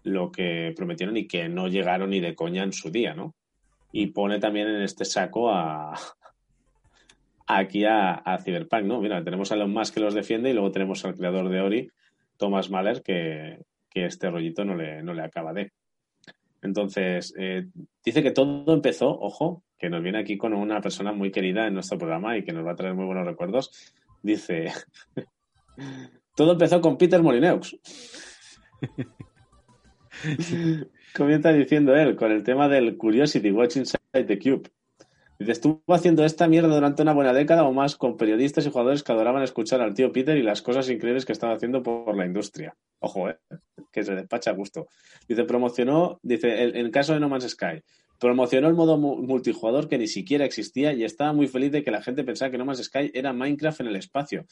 lo que prometieron y que no llegaron ni de coña en su día, ¿no? Y pone también en este saco a aquí a, a Cyberpunk, ¿no? Mira, tenemos a Elon Musk que los defiende y luego tenemos al creador de Ori, Thomas Mahler, que, que este rollito no le, no le acaba de. Entonces, eh, dice que todo empezó, ojo, que nos viene aquí con una persona muy querida en nuestro programa y que nos va a traer muy buenos recuerdos. Dice, todo empezó con Peter Molineux. Comienza diciendo él, con el tema del Curiosity Watch Inside the Cube. Estuvo haciendo esta mierda durante una buena década o más con periodistas y jugadores que adoraban escuchar al tío Peter y las cosas increíbles que estaba haciendo por la industria. Ojo, eh, que se despacha a gusto. Dice, promocionó, dice, en caso de No Man's Sky, promocionó el modo mu- multijugador que ni siquiera existía y estaba muy feliz de que la gente pensara que No Man's Sky era Minecraft en el espacio,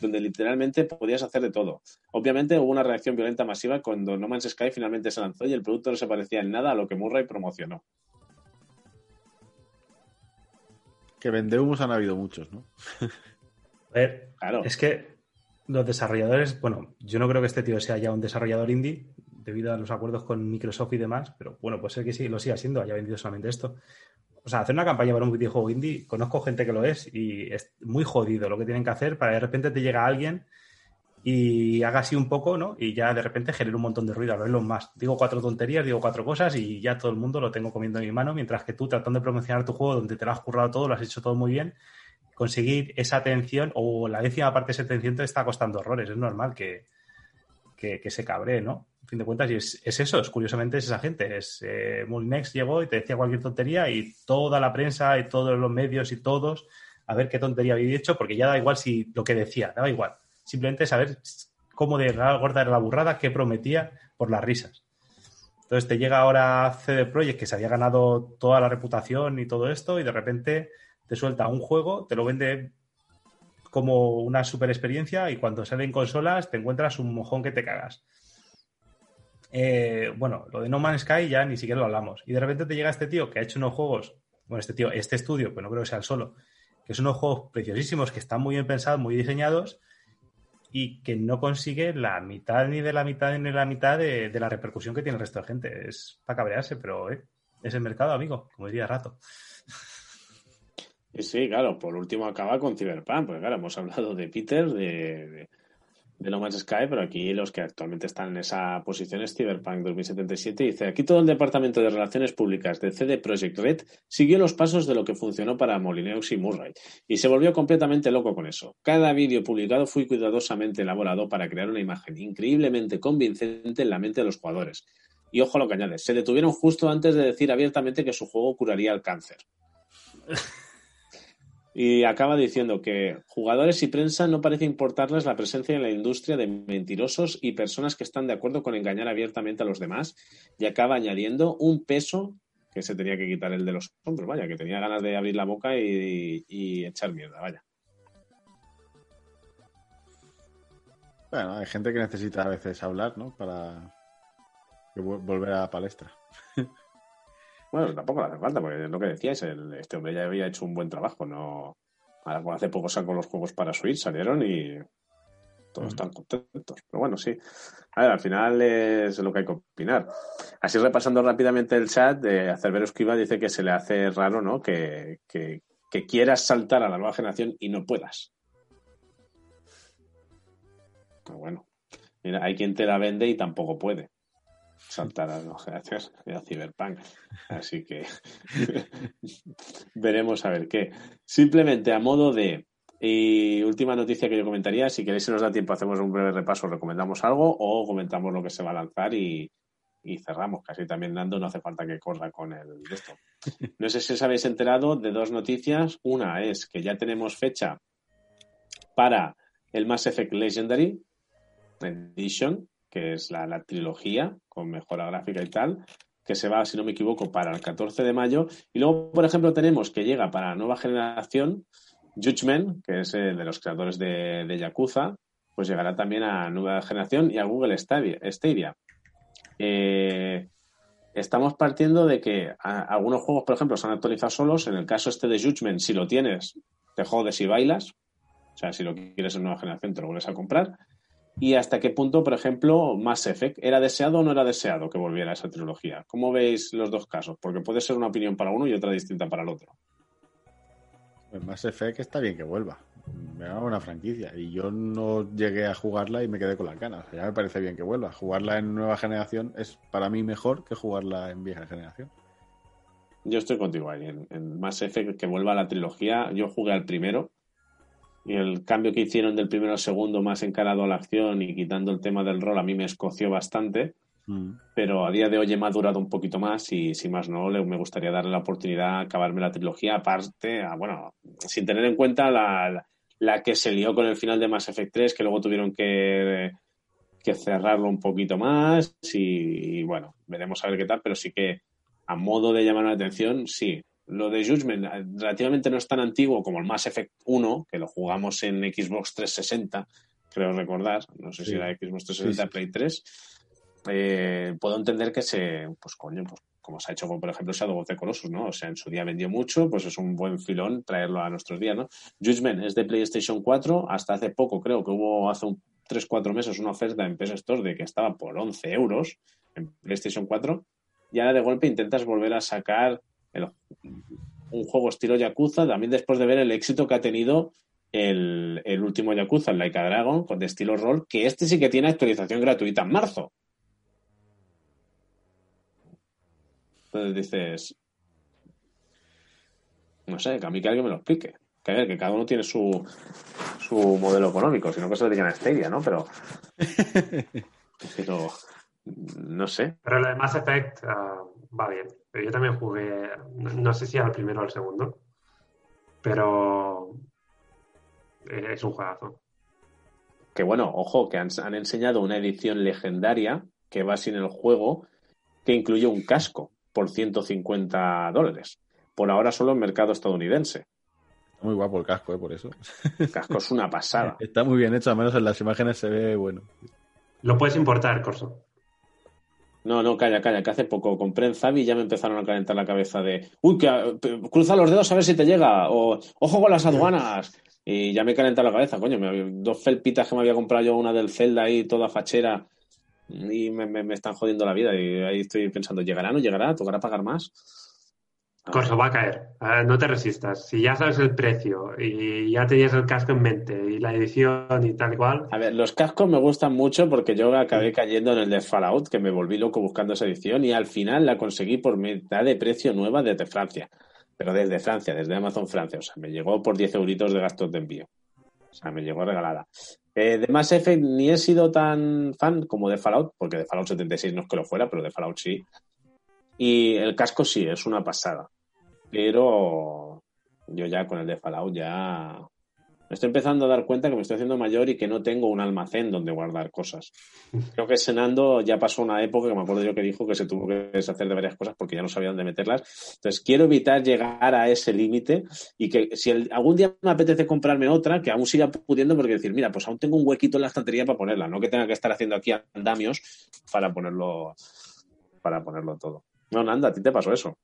donde literalmente podías hacer de todo. Obviamente hubo una reacción violenta masiva cuando No Man's Sky finalmente se lanzó y el producto no se parecía en nada a lo que Murray promocionó. Que vendehumos han habido muchos, ¿no? A ver, Claro. es que los desarrolladores, bueno, yo no creo que este tío sea ya un desarrollador indie debido a los acuerdos con Microsoft y demás, pero bueno, puede ser que sí, lo siga siendo, haya vendido solamente esto. O sea, hacer una campaña para un videojuego indie, conozco gente que lo es y es muy jodido lo que tienen que hacer para de repente te llega alguien y haga así un poco, ¿no? Y ya de repente genera un montón de ruido, a verlo más. Digo cuatro tonterías, digo cuatro cosas y ya todo el mundo lo tengo comiendo en mi mano, mientras que tú tratando de promocionar tu juego donde te lo has currado todo, lo has hecho todo muy bien, conseguir esa atención o la décima parte de esa atención te está costando horrores. Es normal que, que, se cabree, ¿no? A fin de cuentas, y es, es eso, es curiosamente es esa gente. Es eh, Molinex llegó y te decía cualquier tontería y toda la prensa y todos los medios y todos a ver qué tontería había hecho, porque ya da igual si lo que decía, daba igual. Simplemente saber cómo de gorda era la burrada, qué prometía por las risas. Entonces te llega ahora CD Projekt que se había ganado toda la reputación y todo esto, y de repente te suelta un juego, te lo vende como una super experiencia y cuando sale en consolas te encuentras un mojón que te cagas. Eh, bueno, lo de No Man's Sky ya ni siquiera lo hablamos. Y de repente te llega este tío que ha hecho unos juegos, bueno, este tío, este estudio, pues no creo que sea el solo, que son unos juegos preciosísimos, que están muy bien pensados, muy diseñados y que no consigue la mitad ni de la mitad ni de la mitad de, de la repercusión que tiene el resto de gente. Es para cabrearse, pero eh, es el mercado, amigo, como diría Rato. Sí, claro, por último acaba con Cyberpunk, porque claro, hemos hablado de Peter, de, de No Man's Sky, pero aquí los que actualmente están en esa posición es Cyberpunk 2077. Dice, aquí todo el Departamento de Relaciones Públicas de CD Projekt Red siguió los pasos de lo que funcionó para Molineux y Murray, y se volvió completamente loco con eso. Cada vídeo publicado fue cuidadosamente elaborado para crear una imagen increíblemente convincente en la mente de los jugadores. Y ojo a lo que añade, se detuvieron justo antes de decir abiertamente que su juego curaría el cáncer. Y acaba diciendo que jugadores y prensa no parece importarles la presencia en la industria de mentirosos y personas que están de acuerdo con engañar abiertamente a los demás. Y acaba añadiendo un peso que se tenía que quitar el de los hombros, vaya, que tenía ganas de abrir la boca y, echar mierda, vaya. Bueno, hay gente que necesita a veces hablar, ¿no? Para volver a la palestra. Bueno, tampoco le hace falta, porque es lo que decíais, el- este hombre ya había hecho un buen trabajo, no Ahora, hace poco sacó los juegos para Switch, salieron y todos están contentos. Pero bueno, sí. A ver, al final es lo que hay que opinar. Así repasando rápidamente el chat, de Acerberus Kiva dice que se le hace raro, ¿no? Que, que, que quieras saltar a la nueva generación y no puedas. Pero bueno, mira, hay quien te la vende y tampoco puede saltar a nueva generación, a Cyberpunk. Así que veremos a ver qué. Simplemente a modo de y última noticia que yo comentaría, si queréis si nos da tiempo hacemos un breve repaso, recomendamos algo o comentamos lo que se va a lanzar y, y cerramos. Casi también Nando no hace falta que corra con el de esto. No sé si os habéis enterado de dos noticias. Una es que ya tenemos fecha para el Mass Effect Legendary Edition, que es la, la trilogía con mejora gráfica y tal. que se va, si no me equivoco, para el 14 de mayo. Y luego, por ejemplo, tenemos que llega para la nueva generación Judgment, que es el de los creadores de, de Yakuza, pues llegará también a nueva generación y a Google Stadia. Eh, estamos partiendo de que algunos juegos, por ejemplo, se han actualizado solos. En el caso este de Judgment, si lo tienes, te jodes y bailas. O sea, si lo quieres en nueva generación, te lo vuelves a comprar. Y hasta qué punto, por ejemplo, Mass Effect, ¿era deseado o no era deseado que volviera esa trilogía? ¿Cómo veis los dos casos? Porque puede ser una opinión para uno y otra distinta para el otro. El Mass Effect está bien que vuelva. Me da una franquicia. Y yo no llegué a jugarla y me quedé con las ganas. O sea, ya me parece bien que vuelva. Jugarla en nueva generación es para mí mejor que jugarla en vieja generación. Yo estoy contigo ahí. En, en Mass Effect, que vuelva la trilogía, yo jugué al primero. Y el cambio que hicieron del primero al segundo, más encarado a la acción y quitando el tema del rol, a mí me escoció bastante. Pero a día de hoy he madurado un poquito más y, si más no, le- me gustaría darle la oportunidad a acabarme la trilogía, aparte, a- bueno, sin tener en cuenta la, la- la que se lió con el final de Mass Effect 3, que luego tuvieron que, que cerrarlo un poquito más y, y, bueno, veremos a ver qué tal, pero sí que a modo de llamar la atención, sí. Lo de Judgment eh, relativamente no es tan antiguo como el Mass Effect 1, que lo jugamos en Xbox 360, creo recordar, no sé si era Xbox 360 Sí, sí. Play 3. Eh, puedo entender que se, pues coño, pues como se ha hecho con, por ejemplo, Shadow of the Colossus, ¿no? O sea, en su día vendió mucho, pues es un buen filón traerlo a nuestros días, ¿no? Judgment es de PlayStation 4, hasta hace poco creo que hubo hace un 3-4 meses una oferta en PS Store de que estaba por 11 euros en PlayStation 4 y ahora de golpe intentas volver a sacar el- un juego estilo Yakuza, también después de ver el éxito que ha tenido el, el último Yakuza, el Like a Dragon, con de estilo rol, que este sí que tiene actualización gratuita en marzo. Entonces dices, no sé, que a mí que alguien me lo explique. Que a ver, que cada uno tiene su, su modelo económico, sino que se dedican a Stadia, ¿no? Pero, pero no sé. Pero lo de Mass Effect va bien. Yo también jugué, no, no sé si al primero o al segundo, pero eh, es un juegazo. Que bueno, ojo, que han, han enseñado una edición legendaria que va sin el juego, que incluye un casco por 150 dólares. Por ahora solo en mercado estadounidense. Está muy guapo el casco, ¿eh? Por eso. El casco es una pasada. Está muy bien hecho, al menos en las imágenes se ve bueno. Lo puedes importar, Corso. No, no, calla, calla, que hace poco compré en Zavi y ya me empezaron a calentar la cabeza de, uy, que, cruza los dedos a ver si te llega, o ojo con las aduanas. Y ya me calenta la cabeza, coño, me dos felpitas que me había comprado yo, una del Zelda ahí, toda fachera, y me, me- me están jodiendo la vida. Y ahí estoy pensando, ¿llegará no llegará? ¿Tocará pagar más? Corso va a caer. No te resistas. Si ya sabes el precio y ya tenías el casco en mente y la edición y tal cual, A ver, los cascos me gustan mucho porque yo acabé cayendo en el de Fallout, que me volví loco buscando esa edición y al final la conseguí por mitad de precio nueva desde Francia. Pero desde Francia, desde Amazon Francia. O sea, me llegó por 10 euritos de gastos de envío. O sea, me llegó regalada. Eh, de Mass Effect ni he sido tan fan como de Fallout, porque de Fallout 76 no es que lo fuera, pero de Fallout sí. Y el casco sí, es una pasada. Pero yo ya con el de Fallout ya me estoy empezando a dar cuenta que me estoy haciendo mayor y que no tengo un almacén donde guardar cosas. Creo que Senando ya pasó una época que me acuerdo yo que dijo que se tuvo que deshacer de varias cosas porque ya no sabía dónde meterlas. Entonces quiero evitar llegar a ese límite y que si el- algún día me apetece comprarme otra, que aún siga pudiendo porque decir, mira, pues aún tengo un huequito en la estantería para ponerla, no que tenga que estar haciendo aquí andamios para ponerlo para ponerlo todo. No, Nanda, a ti te pasó eso.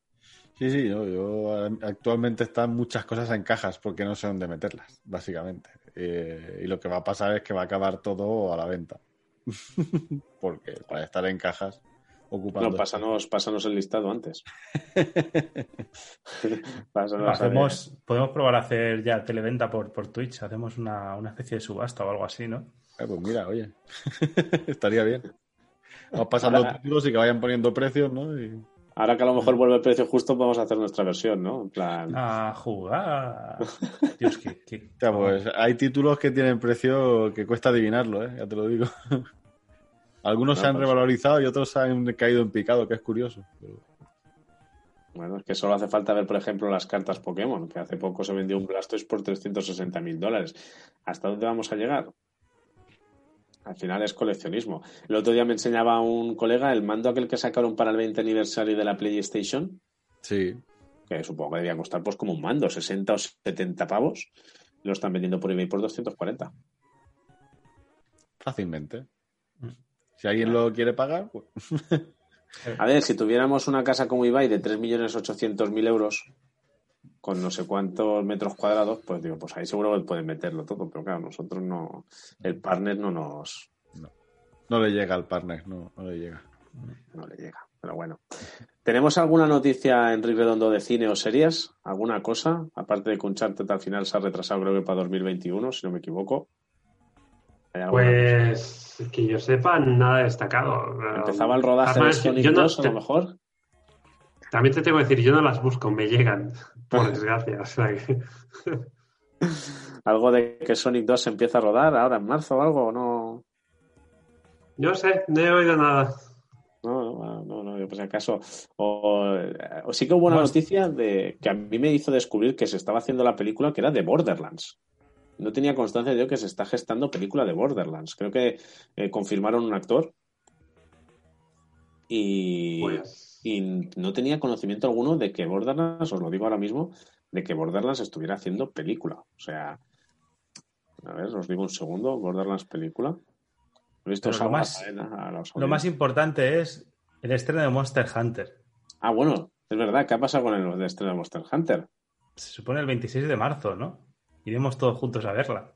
Sí, sí, yo, yo actualmente están muchas cosas en cajas porque no sé dónde meterlas, básicamente. Eh, y lo que va a pasar es que va a acabar todo a la venta. porque para estar en cajas ocupando. No, pásanos, pásanos el listado antes. Hacemos, podemos probar a hacer ya televenta por, por Twitch. Hacemos una, una especie de subasta o algo así, ¿no? Eh, pues mira, oye, estaría bien. Vamos pasando Ahora- títulos y que vayan poniendo precios, ¿no? Y- Ahora que a lo mejor vuelve el precio justo, vamos a hacer nuestra versión, ¿no? En plan, A jugar. Dios, O sea, pues hay títulos que tienen precio que cuesta adivinarlo, ¿eh? Ya te lo digo. Algunos No, se han pues- revalorizado y otros han caído en picado, que es curioso. Pero- bueno, es que solo hace falta ver, por ejemplo, las cartas Pokémon, que hace poco se vendió un Blastoise por 360 mil dólares. ¿Hasta dónde vamos a llegar? Al final es coleccionismo. El otro día me enseñaba un colega el mando aquel que sacaron para el 20 aniversario de la PlayStation, Sí. que supongo que debía costar pues como un mando, 60 o 70 pavos. Lo están vendiendo por eBay por 240. Fácilmente. Si alguien lo quiere pagar, pues, A ver, si tuviéramos una casa como Ibai de 3.800.000 euros con no sé cuántos metros cuadrados, pues digo, pues ahí seguro que pueden meterlo todo, pero claro, nosotros no, el partner no nos, no le llega al partner, no, no le llega. no le llega, pero bueno. ¿Tenemos alguna noticia, Enrique Redondo, de cine o series? ¿Alguna cosa? Aparte de que Uncharted al final se ha retrasado creo que para 2021, si no me equivoco. ¿Hay alguna Pues que yo sepa, nada destacado. Empezaba el rodaje de Además, Sonic yo no 2, a te- lo mejor. También te tengo que decir, yo no las busco, me llegan, por desgracia. O sea que- Algo de que Sonic 2 se empieza a rodar ahora en marzo o algo, ¿o no? no sé, no he oído nada. No, no, no, no, yo por si acaso. O, o sí que hubo una noticia de que a mí me hizo descubrir que se estaba haciendo la película que era de Borderlands. No tenía constancia de que se está gestando película de Borderlands. Creo que eh, confirmaron un actor y, Pues, y no tenía conocimiento alguno de que Borderlands, os lo digo ahora mismo, de que Borderlands estuviera haciendo película. O sea, a ver, os digo un segundo, Borderlands película. He visto Pero lo más- a Lo más importante es el estreno de Monster Hunter. Ah, bueno, es verdad. ¿Qué ha pasado con el estreno de Monster Hunter? Se supone el 26 de marzo, ¿no? Iremos todos juntos a verla.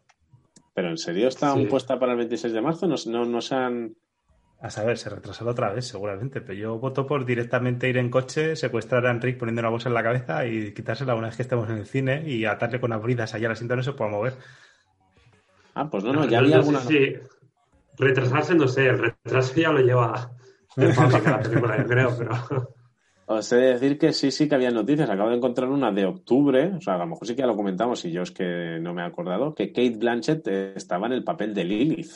¿Pero en serio está Sí. puesta para el 26 de marzo? ¿No, no, no se han...? A saber, se retrasará otra vez, seguramente. Pero yo voto por directamente ir en coche, secuestrar a Enrique poniendo una bolsa en la cabeza y quitársela una vez que estemos en el cine y atarle con abridas allá al asiento no se pueda mover. Ah, pues no, no, ya había no alguna... sé si- Retrasarse, no sé, el retraso ya lo lleva de fábrica la película, yo creo, pero... Os he de decir que sí, sí que había noticias. Acabo de encontrar una de octubre, o sea, a lo mejor sí que ya lo comentamos y yo es que no me he acordado, que Kate Blanchett estaba en el papel de Lilith.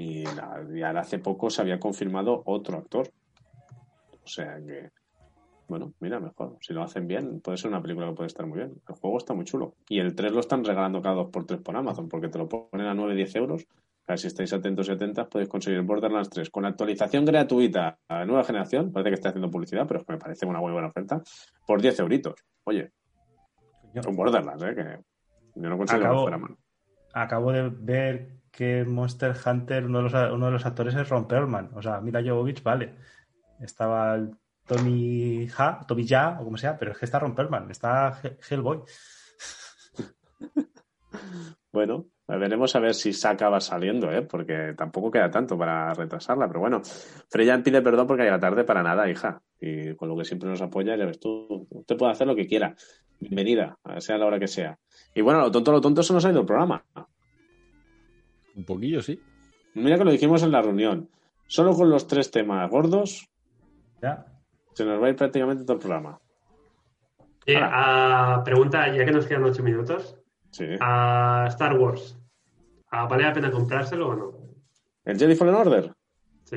Y, ahora hace poco se había confirmado otro actor. O sea que, bueno, mira, mejor. Si lo hacen bien, puede ser una película que puede estar muy bien. El juego está muy chulo. Y el 3 lo están regalando cada 2x3 por Amazon, porque te lo ponen a 9-10 euros. A ver si estáis atentos y atentas, podéis conseguir Borderlands 3 con actualización gratuita a nueva generación. Parece que está haciendo publicidad, pero es que me parece una muy buena oferta. Por 10 euritos. Oye, un Borderlands, ¿eh? Que yo no consigo Acabo- mal. Acabo de ver que Monster Hunter, uno de los, uno de los actores es Ron Perlman. O sea, Mila Jovovich, vale. Estaba el Tommy Ha, Tommy o como sea, pero es que está Ron Perlman, está He- Hellboy. Bueno, veremos a ver si se acaba saliendo, ¿eh? Porque tampoco queda tanto para retrasarla. Pero bueno, Freyan pide perdón porque llega tarde para nada, hija. Y con lo que siempre nos apoya, ya ves tú. Usted puede hacer lo que quiera. Bienvenida, sea la hora que sea. Y bueno, lo tonto, lo tonto, se nos ha ido el programa. Un poquillo, sí. Mira que lo dijimos en la reunión. Solo con los tres temas gordos Ya. se nos va a ir prácticamente todo el programa. Eh, ah, pregunta, ya que nos quedan ocho minutos, Sí. a Star Wars, ¿ah, ¿vale la pena comprárselo o no? ¿El Jedi Fallen Order? Sí.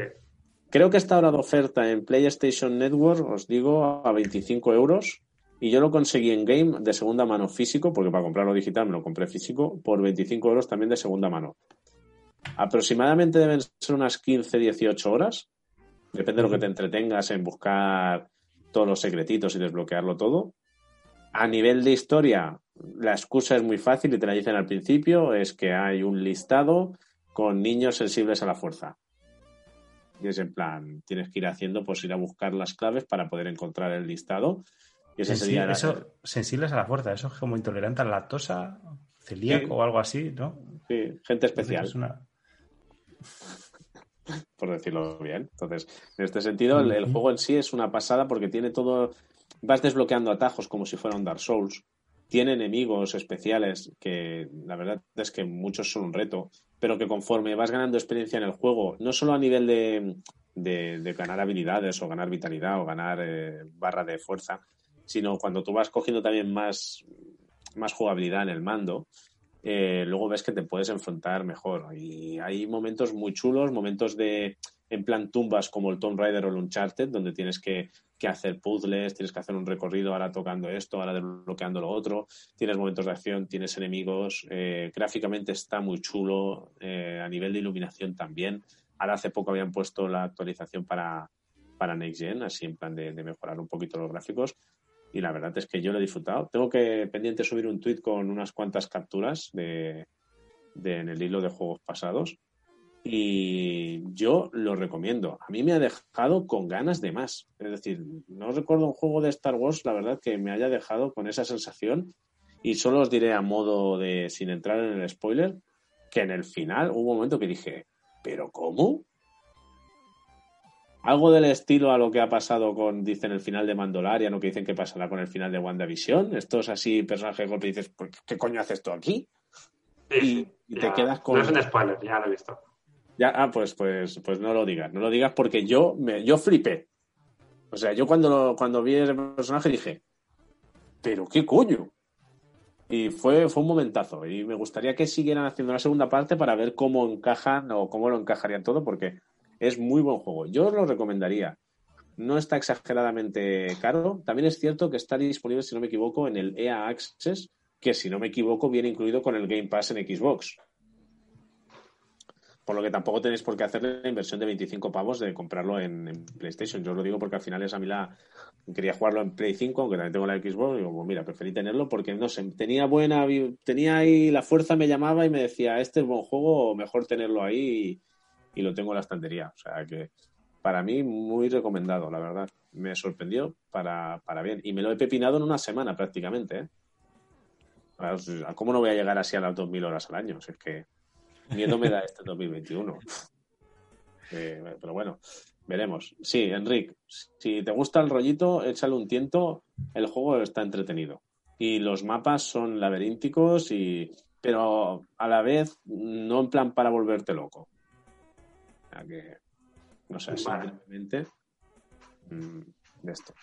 Creo que está ahora de oferta en PlayStation Network, os digo, a 25 euros. Y yo lo conseguí en Game de segunda mano físico, porque para comprarlo digital me lo compré físico, por 25 euros también de segunda mano. Aproximadamente deben ser unas 15-18 horas. Depende de lo que te entretengas en buscar todos los secretitos y desbloquearlo todo. A nivel de historia, la excusa es muy fácil y te la dicen al principio, es que hay un listado con niños sensibles a la fuerza. Y es en plan, tienes que ir haciendo, pues ir a buscar las claves para poder encontrar el listado. Y ese sería la- eso, sensibles a la fuerza, eso es como intolerante a la lactosa, celíaco Sí. o algo así, ¿no? sí, gente especial, Es una- por decirlo bien. Entonces, en este sentido, el, juego en sí es una pasada porque tiene todo. Vas desbloqueando atajos como si fuera un Dark Souls. Tiene enemigos especiales que la verdad es que muchos son un reto, pero que conforme vas ganando experiencia en el juego, no solo a nivel de, de- de ganar habilidades o ganar vitalidad o ganar eh, barra de fuerza, sino cuando tú vas cogiendo también más, más jugabilidad en el mando, eh, luego ves que te puedes enfrentar mejor. Y hay momentos muy chulos, momentos de en plan tumbas como el Tomb Raider o el Uncharted, donde tienes que, que hacer puzzles, tienes que hacer un recorrido ahora tocando esto, ahora desbloqueando lo otro, tienes momentos de acción, tienes enemigos, eh, gráficamente está muy chulo, eh, a nivel de iluminación también. Ahora hace poco habían puesto la actualización para, para Next Gen, así en plan de, de mejorar un poquito los gráficos. Y la verdad es que yo lo he disfrutado. Tengo que pendiente subir un tweet con unas cuantas capturas de, de- en el hilo de juegos pasados. Y yo lo recomiendo. A mí me ha dejado con ganas de más. Es decir, no recuerdo un juego de Star Wars, la verdad, que me haya dejado con esa sensación. Y solo os diré a modo de, sin entrar en el spoiler, que en el final hubo un momento que dije, ¿pero cómo? Algo del estilo a lo que ha pasado con, dicen, el final de Mandalorian o que dicen que pasará con el final de WandaVision. Estos así personajes de golpe dices, "¿Por ¿qué coño haces tú aquí? Sí, Y- sí, y te ya. quedas con- No es un spoiler, ya lo he visto. Ya, ah, pues, pues, pues no lo digas, no lo digas porque yo me, yo flipé. O sea, yo cuando, lo- cuando vi ese personaje dije, pero qué coño. Y fue, fue un momentazo. Y me gustaría que siguieran haciendo una segunda parte para ver cómo encajan o cómo lo encajarían todo, porque es muy buen juego. Yo os lo recomendaría. No está exageradamente caro. También es cierto que está disponible, si no me equivoco, en el EA Access, que si no me equivoco viene incluido con el Game Pass en Xbox. Por lo que tampoco tenéis por qué hacer la inversión de 25 pavos de comprarlo en, PlayStation. Yo os lo digo porque al final es a mí la. Quería jugarlo en Play 5, aunque también tengo la Xbox. Y digo, pues mira, preferí tenerlo porque no sé, tenía buena. Tenía ahí la fuerza, me llamaba y me decía, este es buen juego, mejor tenerlo ahí y, lo tengo en la estantería. O sea que para mí, muy recomendado, la verdad. Me sorprendió para, para bien. Y me lo he pepinado en una semana prácticamente. ¿eh? ¿Cómo no voy a llegar así a las 2.000 horas al año? Si es que miedo me da este 2021. Eh, pero bueno, veremos. Sí, Enric, si te gusta el rollito, échale un tiento. El juego está entretenido. Y los mapas son laberínticos, y pero a la vez no en plan para volverte loco. Sea que, no sé, Vale. simplemente mm, de esto.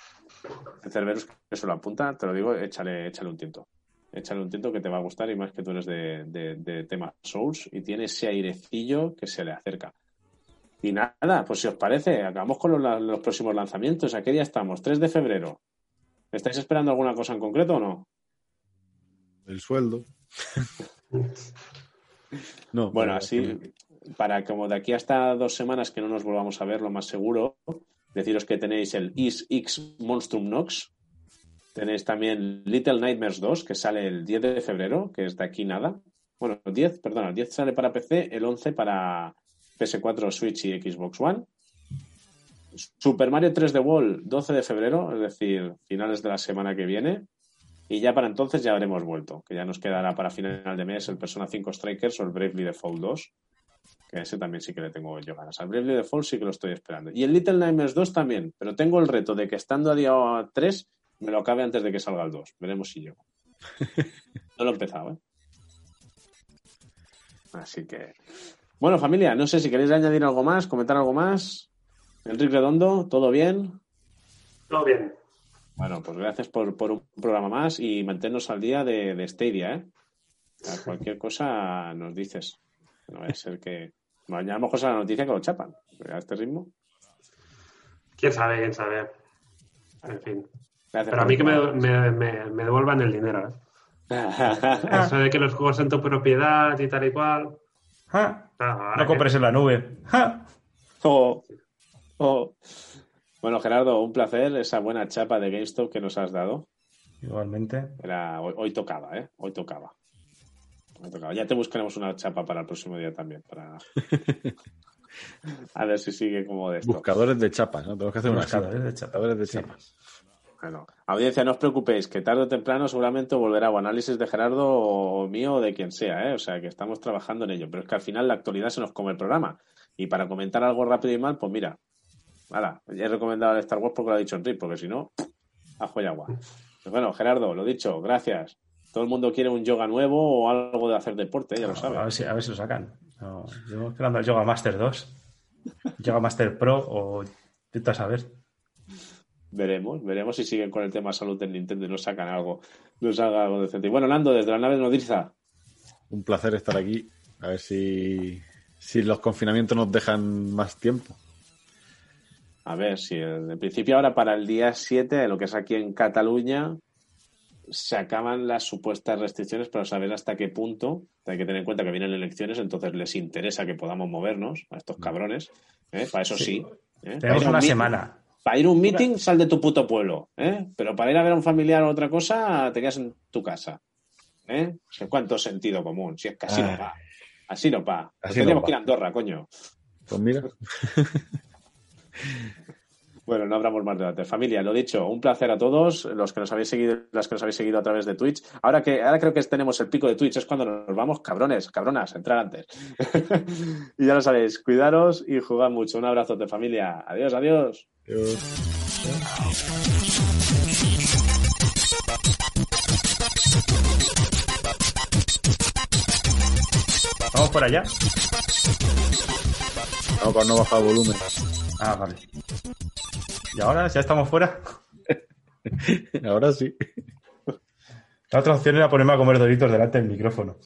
El Cerberus que se lo apunta, te lo digo, échale, échale un tiento. Échale un tiento que te va a gustar y más que tú eres de, de, de tema Souls y tiene ese airecillo que se le acerca. Y nada, pues si os parece, acabamos con los, los próximos lanzamientos. ¿A qué día estamos? 3 de febrero. ¿Estáis esperando alguna cosa en concreto o no? El sueldo. no. Bueno, así, para como de aquí hasta dos semanas que no nos volvamos a ver, lo más seguro, deciros que tenéis el Is X Monstrum Nox. Tenéis también Little Nightmares 2, que sale el 10 de febrero, que es de aquí nada. Bueno, el 10, perdona, el 10 sale para PC, el 11 para PS4, Switch y Xbox One. Super Mario 3D Wall, 12 de febrero, es decir, finales de la semana que viene. Y ya para entonces ya habremos vuelto, que ya nos quedará para final de mes el Persona 5 Strikers o el Bravely Default 2, que ese también sí que le tengo yo ganas. Al Bravely Default sí que lo estoy esperando. Y el Little Nightmares 2 también, pero tengo el reto de que estando a día 3 me lo acabe antes de que salga el 2. Veremos si llego. No lo he empezado, ¿eh? Así que... Bueno, familia, no sé si queréis añadir algo más, comentar algo más. Enrique Redondo, ¿todo bien? Todo bien. Bueno, pues gracias por, por un programa más y mantenernos al día de, de Stadia, ¿eh? Cualquier cosa nos dices. No es el que. Mañana a lo mejor sale la noticia que lo chapan. A este ritmo. ¿Quién sabe? ¿Quién sabe? En fin. Gracias Pero a mí que me, me, me- me devuelvan el dinero. ¿eh? Eso de que los juegos son tu propiedad y tal y cual. Ah, No compres en la nube. Oh, oh. Bueno, Gerardo, un placer esa buena chapa de GameStop que nos has dado. Igualmente. Era, hoy, hoy tocaba, ¿eh? Hoy tocaba. Tocaba. Ya te buscaremos una chapa para el próximo día también. Para... A ver si sigue como de esto. Buscadores de chapas, ¿no? Tenemos que hacer una Buscadores de chapas. Buscadores de Sí. chapas. Bueno, audiencia, no os preocupéis, que tarde o temprano seguramente volverá o análisis de Gerardo o mío o de quien sea, ¿eh? O sea, que estamos trabajando en ello. Pero es que al final la actualidad se nos come el programa. Y para comentar algo rápido y mal, pues mira, nada, ya he recomendado el Star Wars porque lo ha dicho Enrique, porque si no, ajo y agua. Pues bueno, Gerardo, lo dicho, gracias. Todo el mundo quiere un yoga nuevo o algo de hacer deporte, ya lo A sabes. ver si, a ver si lo sacan. No, yo esperando el Yoga Master 2. Yoga Master Pro o intenta saber. Veremos, veremos si siguen con el tema salud del Nintendo y nos sacan algo, nos haga algo decente. Y bueno, Nando, desde la nave nodriza, Un placer estar aquí. A ver si, si los confinamientos nos dejan más tiempo. A ver, si en principio ahora para el día 7, lo que es aquí en Cataluña, se acaban las supuestas restricciones, pero saber hasta qué punto. Hay que tener en cuenta que vienen elecciones, entonces les interesa que podamos movernos a estos cabrones. ¿eh? Para eso sí. ¿eh? Para Tenemos un una semana. Para ir a un meeting, sal de tu puto pueblo. ¿eh? Pero para ir a ver a un familiar o otra cosa, te quedas en tu casa. ¿eh? O sea, ¿Cuánto sentido común? Si es que así no va. Así no va. Así tendríamos no va. que ir a Andorra, coño. Pues mira, Bueno, no abramos más debate. Familia, lo dicho, un placer a todos los que nos habéis seguido, las que nos habéis seguido a través de Twitch. Ahora que ahora creo que tenemos el pico de Twitch, es cuando nos vamos, cabrones, cabronas, entrar antes. y ya lo sabéis, cuidaros y jugad mucho. Un abrazo de familia. Adiós, adiós. Dios. Vamos por allá. No, para no bajar volumen. Ah, vale. ¿Y ahora ya estamos fuera? Ahora sí. La otra opción era ponerme a comer doritos delante del micrófono.